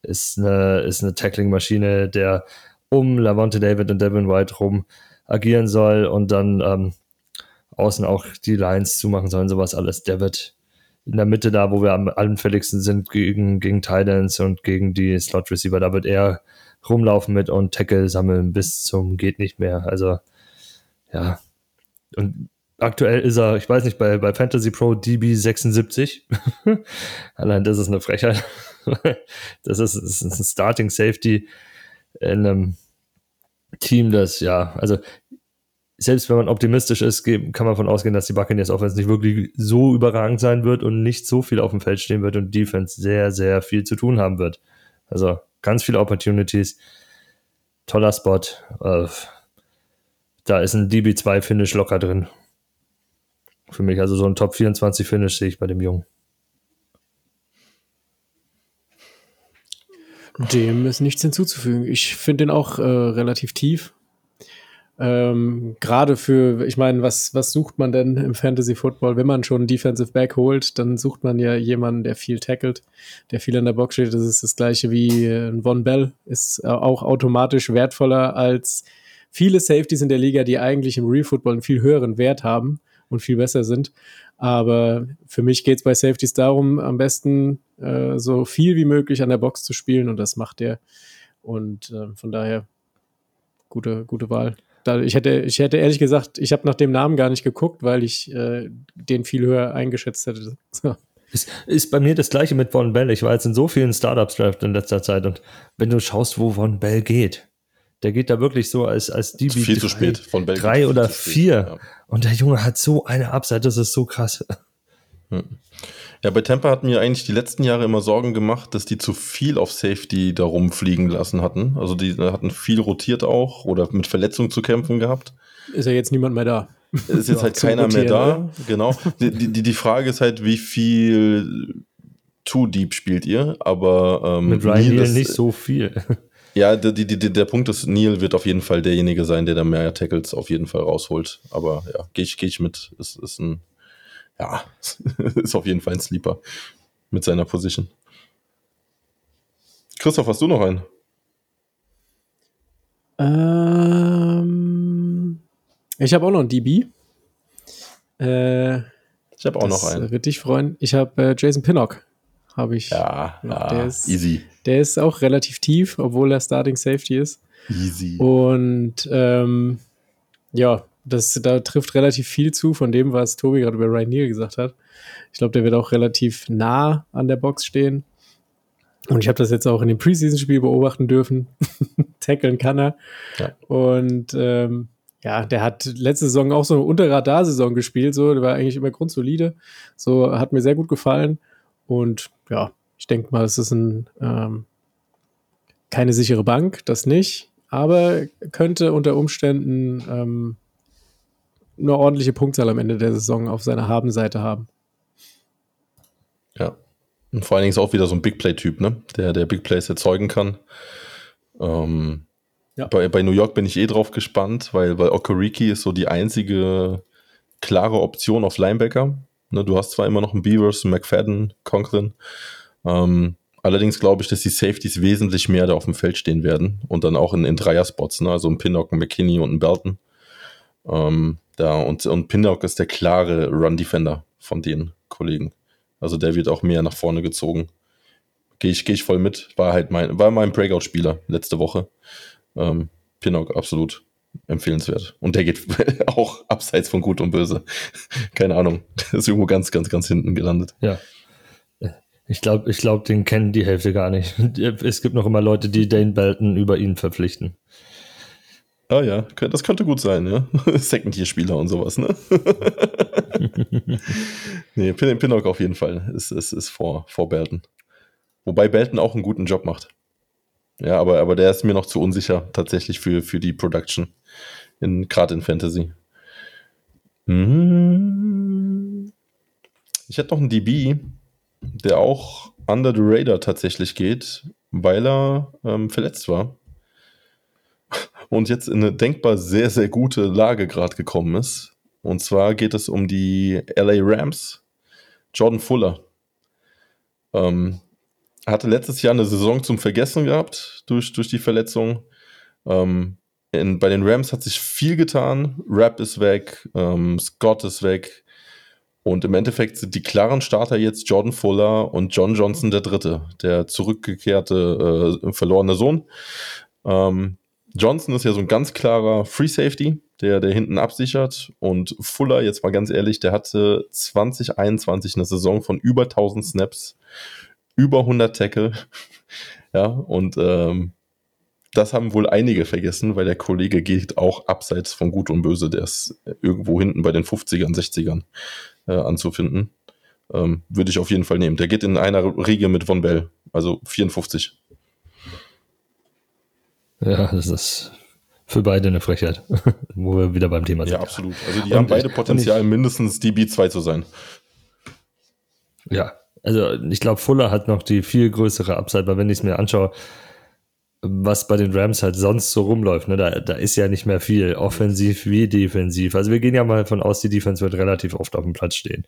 ist eine, ist eine Tackling-Maschine, der um Lavonte David und Devin White rum agieren soll und dann ähm, außen auch die Lines zumachen sollen, sowas alles. Der wird in der Mitte da, wo wir am anfälligsten sind gegen, gegen Titans und gegen die Slot-Receiver, da wird er rumlaufen mit und Tackle sammeln bis zum geht nicht mehr. Also, ja. Und aktuell ist er, ich weiß nicht, bei, bei Fantasy Pro DB76. *laughs* Allein das ist eine Frechheit. *laughs* das, ist, das ist ein Starting Safety in einem Team, das, ja, also selbst wenn man optimistisch ist, kann man davon ausgehen, dass die Buccaneers Offense nicht wirklich so überragend sein wird und nicht so viel auf dem Feld stehen wird und Defense sehr, sehr viel zu tun haben wird. Also ganz viele Opportunities. Toller Spot. Äh, da ist ein DB2-Finish locker drin. Für mich, also so ein Top 24-Finish sehe ich bei dem Jungen. Dem ist nichts hinzuzufügen. Ich finde den auch äh, relativ tief. Ähm, Gerade für, ich meine, was, was sucht man denn im Fantasy Football? Wenn man schon einen Defensive Back holt, dann sucht man ja jemanden, der viel tackelt, der viel an der Box steht. Das ist das gleiche wie äh, ein Von Bell, ist äh, auch automatisch wertvoller als viele Safeties in der Liga, die eigentlich im Real Football einen viel höheren Wert haben und viel besser sind. Aber für mich geht es bei Safeties darum, am besten äh, so viel wie möglich an der Box zu spielen und das macht er. Und äh, von daher gute, gute Wahl. Da, ich, hätte, ich hätte ehrlich gesagt, ich habe nach dem Namen gar nicht geguckt, weil ich äh, den viel höher eingeschätzt hätte. *laughs* So. Ist, ist bei mir das gleiche mit Von Bell. Ich war jetzt in so vielen Startups Draft in letzter Zeit und wenn du schaust, wo Von Bell geht, der geht da wirklich so als, als DB Viel zu drei- spät. Von Belgien. Drei oder zu spät, vier. ja. Und der Junge hat so eine Upside, das ist so krass. Ja, bei Tampa hatten mir eigentlich die letzten Jahre immer Sorgen gemacht, dass die zu viel auf Safety da rumfliegen lassen hatten. Also die hatten viel rotiert auch oder mit Verletzungen zu kämpfen gehabt. Ist ja jetzt niemand mehr da. Ist jetzt Ja, halt keiner mehr Rotieren, da. oder? Genau. Die, die, die Frage ist halt, wie viel Too Deep spielt ihr? Aber ähm, Mit Ryan ist- nicht so viel. Ja, der, die, die, der Punkt ist, Neil wird auf jeden Fall derjenige sein, der da mehr Tackles auf jeden Fall rausholt. Aber ja, gehe ich, geh ich mit. Ist, ist ein, ja, *laughs* ist auf jeden Fall ein Sleeper mit seiner Position. Christoph, hast du noch einen? Ähm, ich habe auch noch einen DB. Äh, Ich habe auch noch einen. Wird dich freuen. Ich habe äh, Jason Pinnock. Habe ich. Ja, Ja, der ist- easy. Der ist auch relativ tief, obwohl er Starting Safety ist. Easy. Und ähm, ja, das, da trifft relativ viel zu von dem, was Tobi gerade über Ryan Neal gesagt hat. Ich glaube, der wird auch relativ nah an der Box stehen. Und ich habe das jetzt auch in dem Preseason-Spiel beobachten dürfen. *laughs* Tackeln kann er. Ja. Und ähm, ja, der hat letzte Saison auch so eine Unterradar-Saison gespielt. So, der war eigentlich immer grundsolide. So hat mir sehr gut gefallen. Und ja, ich denke mal, es ist ein ähm, keine sichere Bank, das nicht, aber könnte unter Umständen ähm, eine ordentliche Punktzahl am Ende der Saison auf seiner Habenseite haben. Ja. Und vor allen Dingen ist auch wieder so ein Big Play-Typ, ne? Der, der Big Plays erzeugen kann. Ähm, Ja. bei, bei New York bin ich eh drauf gespannt, weil, weil Okoriki ist so die einzige klare Option auf Linebacker. Ne, du hast zwar immer noch einen Beavers, einen McFadden, Conklin. Ähm, allerdings glaube ich, dass die Safeties wesentlich mehr da auf dem Feld stehen werden und dann auch in, in Dreier-Spots, ne? also ein Pinnock, ein McKinney und ein Belton. Ähm, da, und, und Pinnock ist der klare Run-Defender von den Kollegen. Also der wird auch mehr nach vorne gezogen. Gehe ich, geh ich voll mit. War halt mein, war mein Breakout-Spieler letzte Woche. Ähm, Pinnock, absolut empfehlenswert. Und der geht *laughs* auch abseits von Gut und Böse. *laughs* Keine Ahnung. Der ist irgendwo ganz, ganz, ganz hinten gelandet. Ja. Ich glaube, ich glaub, den kennen die Hälfte gar nicht. *laughs* Es gibt noch immer Leute, die Dane Belton über ihn verpflichten. Ah ja, das könnte gut sein, ja. Second-Tier-Spieler und sowas, ne? nee, Pin Pinnock auf jeden Fall ist, ist, ist vor, vor Belton. Wobei Belton auch einen guten Job macht. Ja, aber, aber der ist mir noch zu unsicher tatsächlich für, für die Production. In, Gerade in Fantasy. Mhm. Ich hätte noch einen DB, der auch under the radar tatsächlich geht, weil er ähm, verletzt war und jetzt in eine denkbar sehr, sehr gute Lage gerade gekommen ist. Und zwar geht es um die LA Rams. Jordan Fuller. Ähm, hatte letztes Jahr eine Saison zum Vergessen gehabt durch, durch die Verletzung. Ähm, in, bei den Rams hat sich viel getan. Rap ist weg, ähm, Scott ist weg. Und im Endeffekt sind die klaren Starter jetzt Jordan Fuller und John Johnson der Dritte, der zurückgekehrte äh, verlorene Sohn. Ähm, Johnson ist ja so ein ganz klarer Free Safety, der, der hinten absichert. Und Fuller, jetzt mal ganz ehrlich, der hatte 2021 eine Saison von über 1000 Snaps, über 100 Tackle. *laughs* ja, und ähm, das haben wohl einige vergessen, weil der Kollege geht auch abseits von Gut und Böse. Der ist irgendwo hinten bei den 50ern, 60ern äh, anzufinden. Ähm, Würde ich auf jeden Fall nehmen. Der geht in einer Riege mit Von Bell, also 54. Ja, das ist für beide eine Frechheit, *laughs* wo wir wieder beim Thema sind. Ja, absolut. Also die und haben beide Potenzial, ich, mindestens DB2 zu sein. Ja, also ich glaube, Fuller hat noch die viel größere Upside, weil wenn ich es mir anschaue, was bei den Rams halt sonst so rumläuft, ne, da, da ist ja nicht mehr viel, offensiv wie defensiv. Also wir gehen ja mal davon aus, die Defense wird relativ oft auf dem Platz stehen.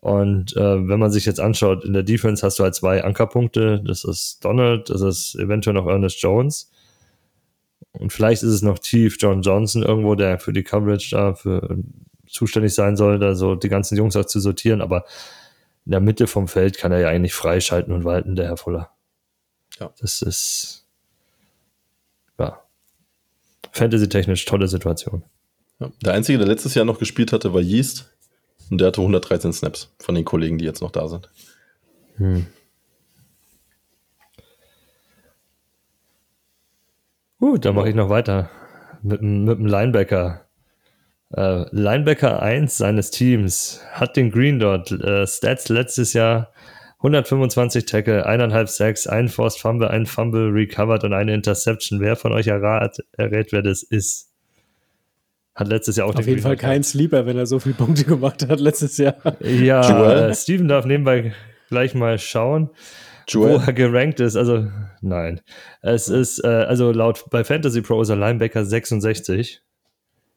Und äh, wenn man sich jetzt anschaut, in der Defense hast du halt zwei Ankerpunkte. Das ist Donald, das ist eventuell noch Ernest Jones. Und vielleicht ist es noch tief John Johnson irgendwo, der für die Coverage da für, zuständig sein soll, da so die ganzen Jungs auch zu sortieren. Aber in der Mitte vom Feld kann er ja eigentlich freischalten und walten, der Herr Fuller. Ja. Das ist, fantasy-technisch tolle Situation. Ja. Der Einzige, der letztes Jahr noch gespielt hatte, war Yeast. Und der hatte 113 Snaps von den Kollegen, die jetzt noch da sind. Hm. Gut, dann mache ich noch weiter mit, mit dem Linebacker. Äh, Linebacker 1 seines Teams hat den Green Dot. Äh, Stats letztes Jahr 125 Tackle, 1,5 Sacks, ein Forced Fumble, ein Fumble recovered und eine Interception. Wer von euch errat, errät, wer das ist? Hat letztes Jahr auch Auf jeden Fall kein Sleeper, wenn er so viele Punkte gemacht hat letztes Jahr. Ja, äh, Steven darf nebenbei gleich mal schauen. Joel. wo er gerankt ist. Also, nein. Es ist, äh, also laut bei Fantasy Pro ist er Linebacker 66.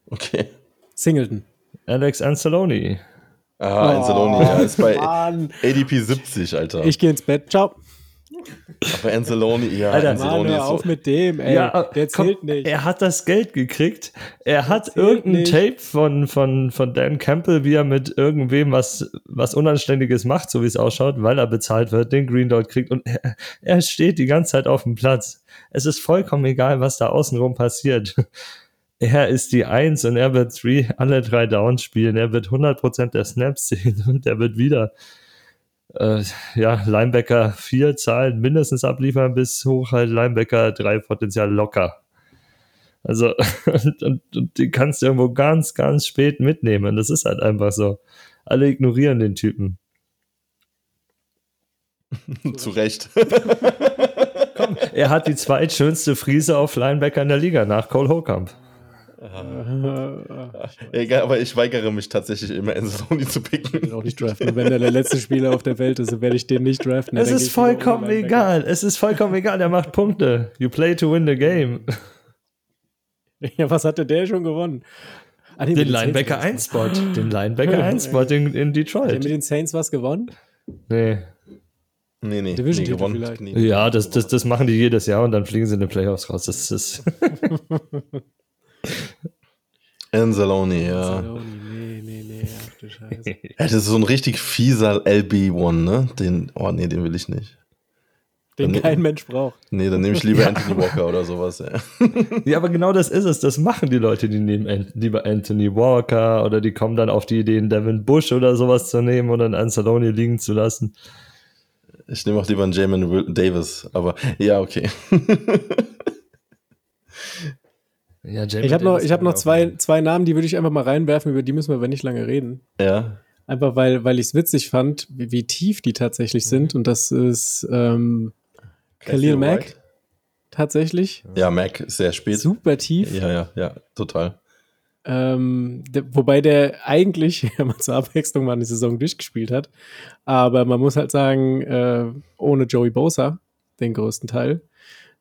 Okay. Singleton. Alex Anzalone. Ah, oh, Anzalone, ja, ist bei Mann. ADP 70, Alter. Ich gehe ins Bett. Ciao. Aber Anzalone, ja, Alter, Anzalone Mann, hör auf so. mit dem, ey. Ja, der zählt komm, nicht. Er hat das Geld gekriegt. Er hat irgendein nicht. Tape von, von, von Dan Campbell, wie er mit irgendwem was, was Unanständiges macht, so wie es ausschaut, weil er bezahlt wird, den Green Dot kriegt und er, er steht die ganze Zeit auf dem Platz. Es ist vollkommen egal, was da außenrum passiert. Er ist die Eins und er wird three, alle drei Downs spielen. Er wird 100% der Snaps *laughs* sehen und er wird wieder äh, ja, Linebacker 4 Zahlen mindestens abliefern, bis hoch halt Linebacker 3 Potenzial locker. Also, *laughs* und, und, und die kannst du irgendwo ganz, ganz spät mitnehmen. Das ist halt einfach so. Alle ignorieren den Typen. *laughs* Zu Recht. Komm, er hat die zweitschönste Friese auf Linebacker in der Liga nach Cole Hokamp. Egal, aber ich weigere mich tatsächlich immer, Enzoni zu picken. Ich will auch nicht draften. Wenn er der letzte Spieler auf der Welt ist, werde ich den nicht draften. Es ist vollkommen egal. Es ist vollkommen egal. Er macht Punkte. You play to win the game. *laughs* Ja, was hatte der schon gewonnen? Ah, nee, den Linebacker 1 Spot. Den Linebacker 1 Spot in, in Detroit. Hat er mit den Saints was gewonnen? Nee. Nee, nee, Division nee, gewonnen. Vielleicht. Ja, das, das, das machen die jedes Jahr und dann fliegen sie in den Playoffs raus. Das ist. *laughs* *laughs* Anzalone, ja. Anzalone, nee, nee, nee, ach du Scheiße. *laughs* ja, das ist so ein richtig fieser LB-One, ne? Den, oh nee, den will ich nicht. den Nee. kein Mensch braucht. Nee, dann nehme ich lieber *laughs* Anthony Walker oder sowas. Ja. *laughs* Ja, aber genau das ist es. Das machen die Leute, die nehmen An- lieber Anthony Walker oder die kommen dann auf die Idee, einen Devin Bush oder sowas zu nehmen oder einen Anzalone liegen zu lassen. Ich nehme auch lieber einen Jamin Davis, aber ja, okay. Ja, Jamie Ich habe noch, ich hab noch zwei, zwei Namen, die würde ich einfach mal reinwerfen, über die müssen wir aber nicht lange reden. ja. Einfach weil, weil ich es witzig fand, wie, wie tief die tatsächlich sind. Und das ist ähm, Khalil Mack tatsächlich. Ja, Mac ist sehr spät. Super tief. Ja, ja, ja, total. Ähm, der, wobei der eigentlich *laughs* ja, mal zur Abwechslung mal eine Saison durchgespielt hat. Aber man muss halt sagen, äh, ohne Joey Bosa, den größten Teil.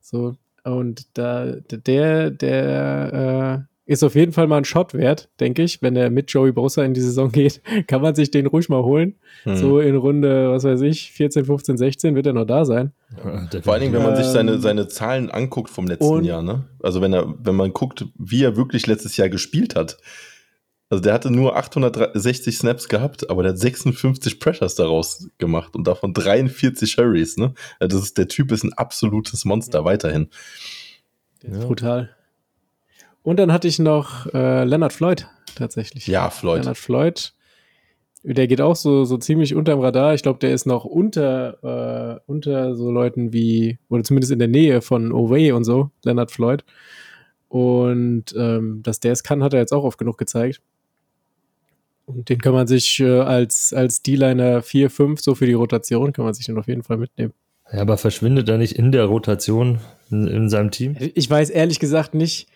So, und da, der, der äh, ist auf jeden Fall mal ein Shot wert, denke ich. Wenn er mit Joey Bosa in die Saison *laughs* geht, kann man sich den ruhig mal holen. Hm. So in Runde, was weiß ich, 14, 15, 16 wird er noch da sein. Ja, Vor allen Dingen, wenn man sich seine, Ähm, seine Zahlen anguckt vom letzten Jahr, ne? Also wenn er, wenn man guckt, wie er wirklich letztes Jahr gespielt hat. Also der hatte nur 860 Snaps gehabt, aber der hat 56 Pressures daraus gemacht und davon 43 Hurries, ne? Also das ist, der Typ ist ein absolutes Monster weiterhin. Der ist Ja. brutal. Und dann hatte ich noch äh, Leonard Floyd tatsächlich. Ja, Floyd. Leonard Floyd. Der geht auch so, so ziemlich unterm Radar. Ich glaube, der ist noch unter, äh, unter so Leuten wie, oder zumindest in der Nähe von Oway und so, Leonard Floyd. Und ähm, dass der es kann, hat er jetzt auch oft genug gezeigt. Und den kann man sich äh, als, als D-Liner 4, 5, so für die Rotation, kann man sich den auf jeden Fall mitnehmen. Ja, aber verschwindet er nicht in der Rotation in, in seinem Team? Ich weiß ehrlich gesagt nicht,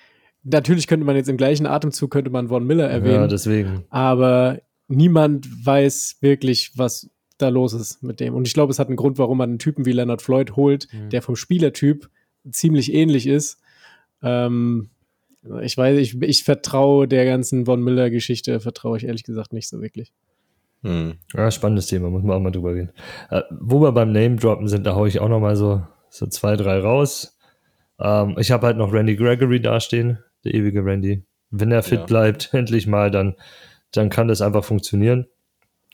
natürlich könnte man jetzt im gleichen Atemzug könnte man Von Miller erwähnen. Ja, deswegen. aber niemand weiß wirklich, was da los ist mit dem. Und ich glaube, es hat einen Grund, warum man einen Typen wie Leonard Floyd holt, Mhm. der vom Spielertyp ziemlich ähnlich ist. Ähm, ich weiß, ich, ich vertraue der ganzen Von Miller-Geschichte, vertraue ich ehrlich gesagt nicht so wirklich. Hm. Ja, spannendes Thema, muss man auch mal drüber reden. Äh, wo wir beim Name-Droppen sind, da hau ich auch noch mal so, so zwei, drei raus. Ähm, ich habe halt noch Randy Gregory dastehen, der ewige Randy. Wenn er fit Ja. bleibt, *laughs* endlich mal, dann, dann kann das einfach funktionieren.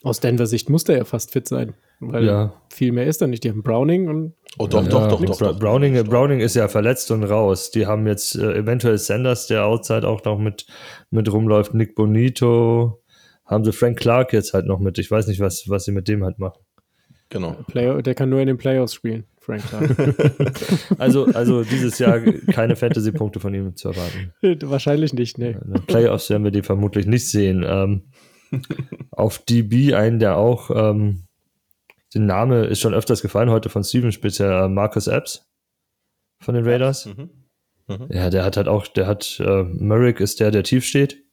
Aus Denver Sicht muss der ja fast fit sein, weil Ja. viel mehr ist da nicht. Die haben Browning und Oh, doch, Ja, doch, doch, doch, doch. Browning, Browning ist ja verletzt und raus. Die haben jetzt äh, eventuell Sanders, der outside auch noch mit, mit rumläuft, Nick Bonito, haben sie Frank Clark jetzt halt noch mit. Ich weiß nicht, was, was sie mit dem halt machen. Genau. Play der kann nur in den Playoffs spielen, Frank Clark. *laughs* Also, also dieses Jahr keine Fantasy-Punkte von ihm zu erwarten. *laughs* Wahrscheinlich nicht, den Playoffs werden wir die vermutlich nicht sehen. Ähm, auf DB einen, der auch, ähm, der Name ist schon öfters gefallen, heute von Steven speziell, äh, Marcus Epps von den Raiders. Mhm. Ja, der hat halt auch, der hat, äh, Merrick ist der, der tief steht,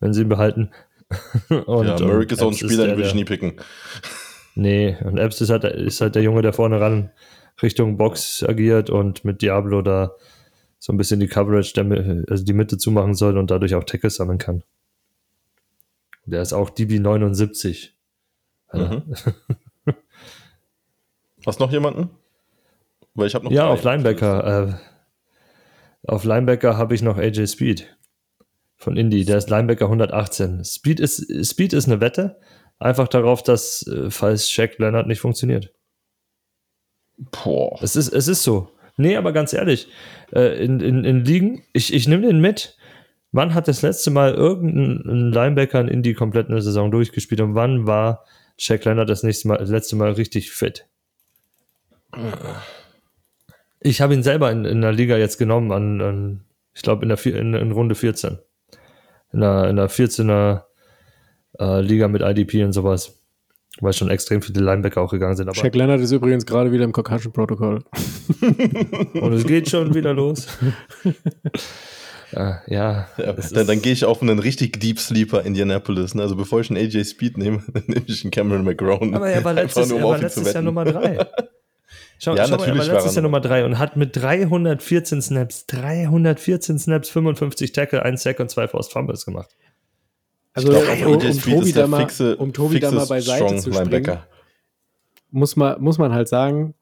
wenn sie ihn behalten. *laughs* und, ja, Merrick ist auch ein Spieler, den würde ich nie picken. Nee, und Epps ist halt, ist halt der Junge, der vorne ran Richtung Box agiert und mit Diablo da so ein bisschen die Coverage, der, also die Mitte zumachen soll und dadurch auch Tackles sammeln kann. Der ist auch DB 79. Also, Mhm. *laughs* Hast noch jemanden? Weil ich habe noch Ja, auf Linebacker. Äh, auf Linebacker habe ich noch AJ Speed von Indy. Der ist Linebacker 118. Speed ist, Speed ist eine Wette. Einfach darauf, dass, äh, falls Shaq Leonard nicht funktioniert. Boah. Es ist, es ist so. Nee, aber ganz ehrlich, äh, in, in, in Ligen, ich, ich nehme den mit. Wann hat das letzte Mal irgendein Linebacker in Indy komplett eine Saison durchgespielt und wann war Shaq Leonard das nächste Mal, das letzte Mal richtig fit? Ich habe ihn selber in, in der Liga jetzt genommen, an, an ich glaube in, der vier- in, in Runde 14. In der, in der 14er äh, Liga mit IDP und sowas. Weil schon extrem viele Linebacker auch gegangen sind. Aber Shaq Leonard ist übrigens gerade wieder im Concussion-Protokoll. Und es geht schon wieder los. *laughs* äh, ja, Ja, dann, dann gehe ich auf einen richtig Deep Sleeper Indianapolis. Ne? Also bevor ich einen AJ Speed nehme, *laughs* nehme ich einen Cameron McGrone. aber er war *laughs* letztes, er war letztes Jahr. Nummer 3. Schau, Ja, schau mal, er natürlich war letztes Jahr Nummer 3 und hat mit 314 Snaps, 314 Snaps, 55 Tackle, 1 Sack und 2 Forced Fumbles gemacht. Also, glaub, um, AJ um Speed Tobi da mal, fixe, um Tobi da mal beiseite Strong zu springen, Linebacker. muss man, muss man halt sagen,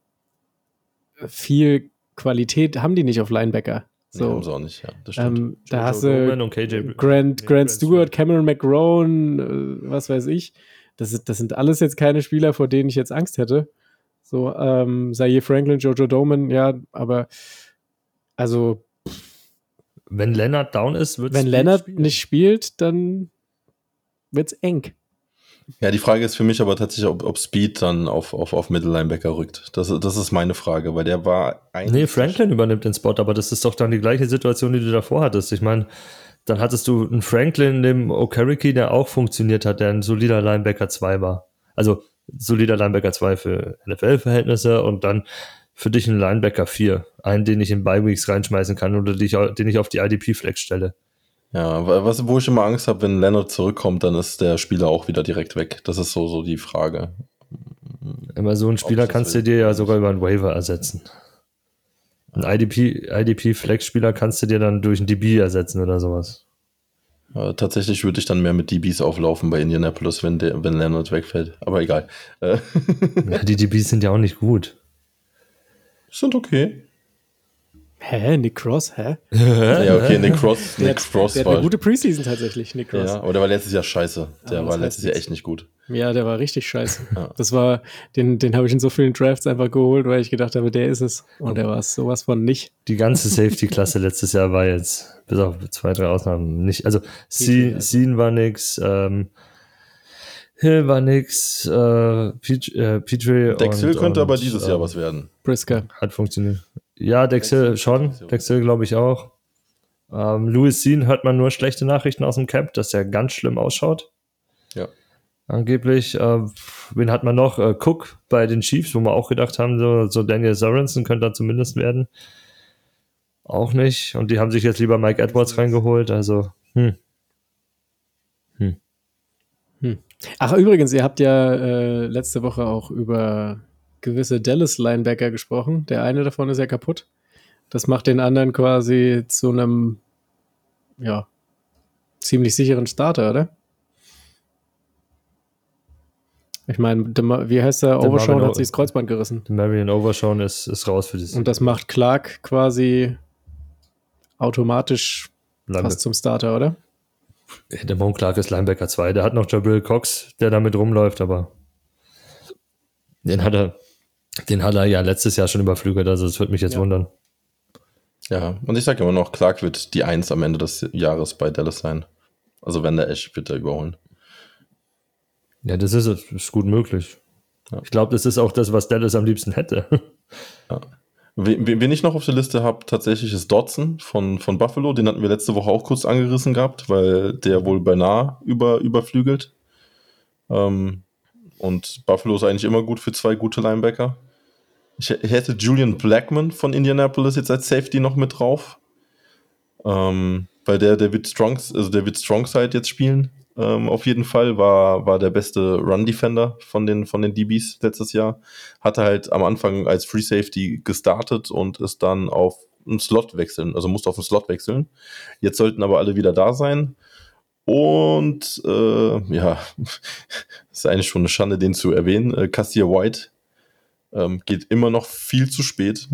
viel Qualität haben die nicht auf Linebacker. So. Nee, haben sie auch nicht, ja. Das stimmt. ähm, da Joe hast du und KJ Grant, Grant Grant Stewart, Cameron McGrone, äh, was weiß ich. Das, ist, das sind alles jetzt keine Spieler, vor denen ich jetzt Angst hätte. So, ähm, Zaire Franklin, Jojo Doman, ja, aber also Wenn Leonard down ist, wird wenn Leonard nicht spielt, dann wird's eng. Ja, die Frage ist für mich aber tatsächlich, ob, ob Speed dann auf, auf, auf Mittellinebacker rückt. Das, das ist meine Frage, weil der war eigentlich. Nee, Franklin übernimmt den Spot, aber das ist doch dann die gleiche Situation, die du davor hattest. Ich meine, dann hattest du einen Franklin, dem Okereke, der auch funktioniert hat, der ein solider Linebacker 2 war. Also solider Linebacker 2 für NFL-Verhältnisse und dann für dich ein Linebacker 4. Einen, den ich in Bi-Weeks reinschmeißen kann oder den ich, den ich auf die IDP-Flex stelle. Ja, was, wo ich immer Angst habe, wenn Leonard zurückkommt, dann ist der Spieler auch wieder direkt weg. Das ist so, so die Frage. Immer so einen Spieler kannst du dir ja sogar über einen Waiver ersetzen. Ein IDP, IDP-Flex-Spieler kannst du dir dann durch ein DB ersetzen oder sowas. Ja, tatsächlich würde ich dann mehr mit DBs auflaufen bei Indianapolis, wenn, der, wenn Leonard wegfällt. Aber egal. Äh, Ja, die DBs sind ja auch nicht gut. sind okay. Hä, Nick Cross, hä? Ja, okay, Nick Cross, Der Nick hat- Cross der hat war. eine gute Preseason tatsächlich, Nick Cross. ja, aber der war letztes Jahr scheiße. Der Aber war letztes Jahr echt nicht gut. Ja, der war richtig scheiße. *laughs* Ja. Das war, den, den habe ich in so vielen Drafts einfach geholt, weil ich gedacht habe, der ist es. Und der war es sowas von nicht. Die ganze *laughs* Safety-Klasse letztes Jahr war jetzt, bis auf zwei, drei Ausnahmen, nicht. Also, Petrie, Seen war nix, ähm, Hill war nix, äh, Pet- äh, Petrie Dex Hill und- könnte aber und, dieses Jahr ähm, was werden. Brisker. Hat funktioniert. Ja, Dex Dex Hill schon, Dex Hill. Glaube ich auch. Ähm, Louis Seen hört man nur schlechte Nachrichten aus dem Camp, dass er ganz schlimm ausschaut. Angeblich, äh, wen hat man noch? Äh, Cook bei den Chiefs, wo wir auch gedacht haben, so, so Daniel Sorensen könnte da zumindest werden. Auch nicht. Und die haben sich jetzt lieber Mike Edwards reingeholt. Also, hm. Ach, übrigens, ihr habt ja äh, letzte Woche auch über gewisse Dallas-Linebacker gesprochen. Der eine davon ist ja kaputt. Das macht den anderen quasi zu einem, ja, ziemlich sicheren Starter, oder? Ich meine, wie heißt der? Overshawn hat sich das Kreuzband gerissen. Marion Overshawn ist, ist raus für dieses Und das macht Clark quasi automatisch Line- fast zum Starter, oder? Der Mon Clark ist Linebacker 2. Der hat noch Jabril Cox, der damit rumläuft, aber den hat er, den hat er ja letztes Jahr schon überflügelt, also es würde mich jetzt Ja. wundern. Ja, und ich sage immer noch, Clark wird die Eins am Ende des Jahres bei Dallas sein. Also wenn der Ash wird er überholen. Ja, das ist, das ist gut möglich. Ja. Ich glaube, das ist auch das, was Dallas am liebsten hätte. *laughs* Wen, wen ich noch auf der Liste habe, tatsächlich ist Dodson von, von Buffalo. Den hatten wir letzte Woche auch kurz angerissen gehabt, weil der wohl beinahe über, überflügelt. Ähm, und Buffalo ist eigentlich immer gut für zwei gute Linebacker. Ich hä- hätte Julian Blackman von Indianapolis jetzt als Safety noch mit drauf. Ähm, weil der, der wird Strong, also der wird Strongside jetzt spielen. Ähm, auf jeden Fall war, war der beste Run-Defender von den, von den DBs letztes Jahr. Hatte halt am Anfang als Free Safety gestartet und ist dann auf einen Slot wechseln, also musste auf einen Slot wechseln. Jetzt sollten aber alle wieder da sein. Und äh, ja, *laughs* ist eigentlich schon eine Schande, den zu erwähnen. Äh, Cassier White ähm, geht immer noch viel zu spät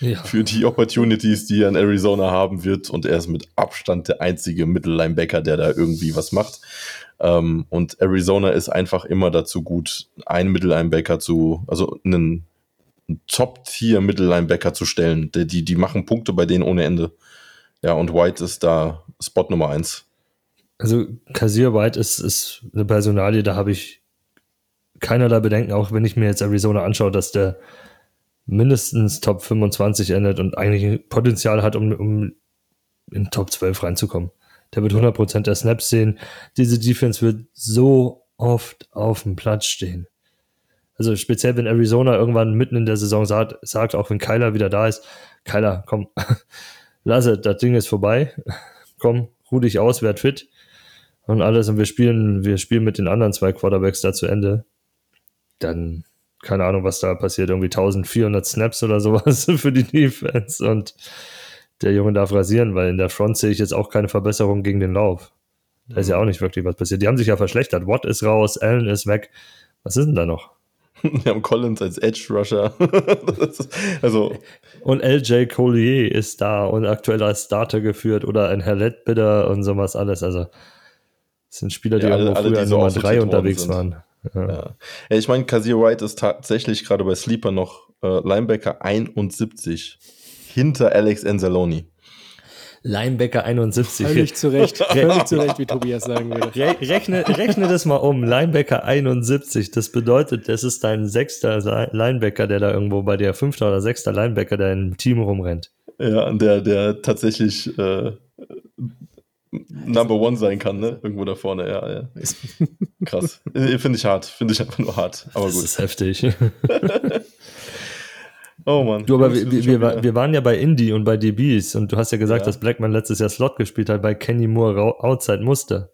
ja. für die Opportunities, die er in Arizona haben wird. Und er ist mit Abstand der einzige Mittellinebacker, der da irgendwie was macht. Ähm, und Arizona ist einfach immer dazu gut, einen Mittellinebacker zu, also einen Top-Tier-Mittellinebacker zu stellen. Die, die, die machen Punkte bei denen ohne Ende. Ja, und White ist da Spot Nummer eins. Also Kasier White ist, ist eine Personalie, da habe ich keinerlei Bedenken, auch wenn ich mir jetzt Arizona anschaue, dass der mindestens Top 25 endet und eigentlich Potenzial hat, um, um in Top 12 reinzukommen. Der wird 100% der Snaps sehen. Diese Defense wird so oft auf dem Platz stehen. Also speziell, wenn Arizona irgendwann mitten in der Saison sagt, sagt auch wenn Kyler wieder da ist, Kyler, komm, *laughs* lasse, das Ding ist vorbei. *laughs* Komm, ruh dich aus, werd fit und alles und wir spielen, wir spielen mit den anderen zwei Quarterbacks da zu Ende. Dann, keine Ahnung, was da passiert, irgendwie 1400 Snaps oder sowas *laughs* für die Defense und der Junge darf rasieren, weil in der Front sehe ich jetzt auch keine Verbesserung gegen den Lauf. Da ist ja auch nicht wirklich was passiert. Die haben sich ja verschlechtert. Watt ist raus, Allen ist weg. Was ist denn da noch? *laughs* Wir haben Collins als Edge Rusher. *laughs* Also, Und LJ Collier ist da und aktuell als Starter geführt oder ein Herr Lettbitter und sowas alles. Also, das sind Spieler, die Ja, alle- alle, früher so Nummer aussortiert drei worden unterwegs sind. waren. Ja. ja. Ich meine, Kazir Wright ist tatsächlich gerade bei Sleeper noch äh, Linebacker 71 hinter Alex Anzalone. Linebacker 71. Völlig zu Recht, völlig zu Recht, wie Tobias sagen würde. Re rechne, rechne das mal um. Linebacker 71, das bedeutet, das ist dein sechster Linebacker, der da irgendwo bei dir, fünfter oder sechster Linebacker, der im Team rumrennt. Ja, der, der tatsächlich äh, Number One sein kann, ne? Irgendwo da vorne, ja, ja. *laughs* Krass. Finde ich hart. Finde ich einfach nur hart. Aber das gut. Das ist heftig. *laughs* Oh Mann. Du, aber wir, wir, wir, waren ja bei Indie und bei DBs und du hast ja gesagt, ja. dass Blackman letztes Jahr Slot gespielt hat, weil Kenny Moore Outside musste.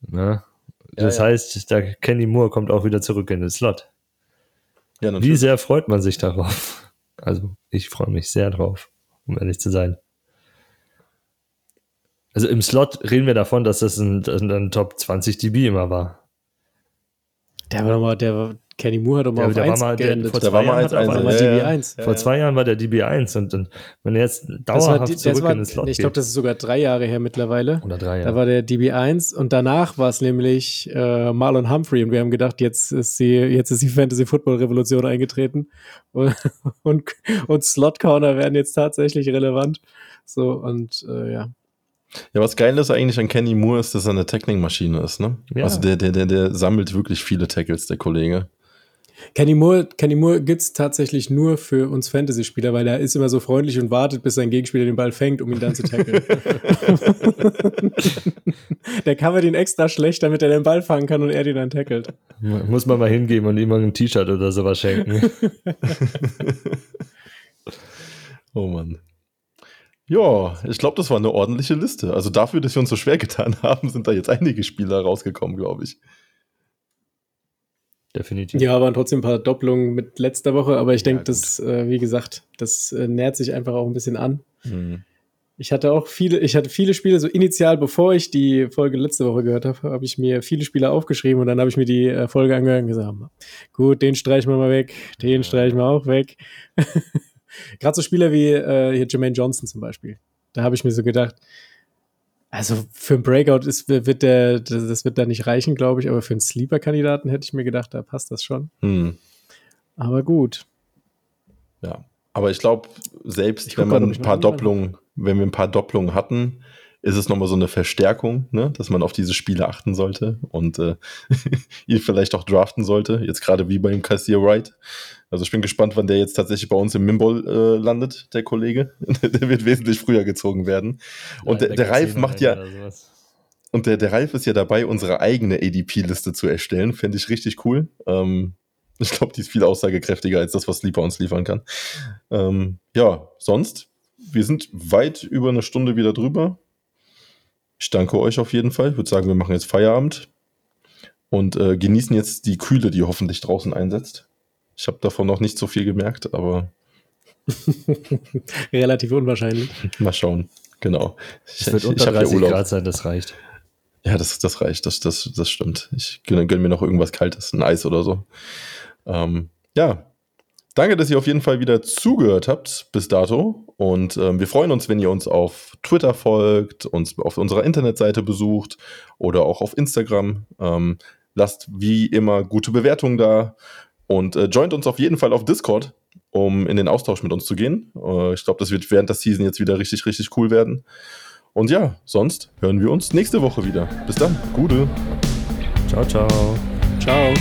Ne? Das ja, ja. heißt, der Kenny Moore kommt auch wieder zurück in den Slot. Wie sehr freut man sich darauf? Also, ich freue mich sehr drauf, um ehrlich zu sein. Also im Slot reden wir davon, dass das ein, ein, ein Top 20 DB immer war. Der war nochmal, der, Kenny Moore hat doch mal ja, auf der 1 war mal. Der, vor zwei Jahren hat er mal DB1. Vor zwei Jahren war der DB1 und, und wenn er jetzt dauerhaft die, zurück war, in den Slot Ich glaube, das ist sogar drei Jahre her mittlerweile. Oder drei Jahre. Da war der DB1 und danach war es nämlich äh, Marlon Humphrey und wir haben gedacht, jetzt ist die, jetzt ist die Fantasy-Football-Revolution eingetreten *laughs* und, und, und Slot-Corner werden jetzt tatsächlich relevant. So und äh, ja, ja, was geil ist eigentlich an Kenny Moore ist, dass er eine Tackling-Maschine ist, ne? Ja. Also der, der, der, der sammelt wirklich viele Tackles, der Kollege. Kenny Moore, Kenny Moore gibt es tatsächlich nur für uns Fantasy-Spieler, weil er ist immer so freundlich und wartet, bis sein Gegenspieler den Ball fängt, um ihn dann zu tackeln. *laughs* der covert ihn extra schlecht, damit er den Ball fangen kann und er den dann tackelt. Muss man mal hingeben und ihm mal ein T-Shirt oder sowas schenken. *laughs* oh Mann. Ja, ich glaube, das war eine ordentliche Liste. Also dafür, dass wir uns so schwer getan *laughs* haben, sind da jetzt einige Spieler rausgekommen, glaube ich definitiv. Ja, waren trotzdem ein paar Doppelungen mit letzter Woche, aber ich ja, denke, das, äh, wie gesagt, das äh, nähert sich einfach auch ein bisschen an. Mhm. Ich hatte auch viele, ich hatte viele Spiele, so initial, bevor ich die Folge letzte Woche gehört habe, habe ich mir viele Spiele aufgeschrieben und dann habe ich mir die äh, Folge angehört und gesagt, gut, den streichen wir mal weg, den streichen wir auch weg. *laughs* Gerade so Spieler wie äh, hier Jermaine Johnson zum Beispiel. Da habe ich mir so gedacht, also für einen Breakout ist, wird der, das wird da nicht reichen, glaube ich, aber für einen Sleeper-Kandidaten hätte ich mir gedacht, da passt das schon. Hm. Aber gut. Ja, aber ich glaube, selbst ich wenn man ein paar Doppelungen, wenn wir ein paar Doppelungen hatten, ist es nochmal so eine Verstärkung, ne, dass man auf diese Spiele achten sollte und äh, *laughs* ihn vielleicht auch draften sollte. Jetzt gerade wie beim Cassier Wright. Also ich bin gespannt, wann der jetzt tatsächlich bei uns im Mimbol äh, landet, der Kollege. *laughs* der wird wesentlich früher gezogen werden. Und ja, der, der Ralf macht ja. Und der, der Ralf ist ja dabei, unsere eigene ADP-Liste zu erstellen. Fände ich richtig cool. Ähm, ich glaube, die ist viel aussagekräftiger als das, was Sleeper uns liefern kann. Ähm, ja, sonst, wir sind weit über eine Stunde wieder drüber. Ich danke euch auf jeden Fall. Ich würde sagen, wir machen jetzt Feierabend und äh, genießen jetzt die Kühle, die hoffentlich draußen einsetzt. Ich habe davon noch nicht so viel gemerkt, aber. *laughs* Relativ unwahrscheinlich. Mal schauen. Genau. Es wird ich, unter ich 30 ja Grad sein, das reicht. Ja, das, das reicht. Das, das, das stimmt. Ich gönne, gönne mir noch irgendwas Kaltes, ein Eis oder so. Ähm, ja. Danke, dass ihr auf jeden Fall wieder zugehört habt bis dato. Und ähm, wir freuen uns, wenn ihr uns auf Twitter folgt, uns auf unserer Internetseite besucht oder auch auf Instagram. Ähm, lasst wie immer gute Bewertungen da. Und äh, joint uns auf jeden Fall auf Discord, um in den Austausch mit uns zu gehen. Äh, ich glaube, das wird während der Season jetzt wieder richtig, richtig cool werden. Und ja, sonst hören wir uns nächste Woche wieder. Bis dann. Gute. Ciao, ciao. Ciao.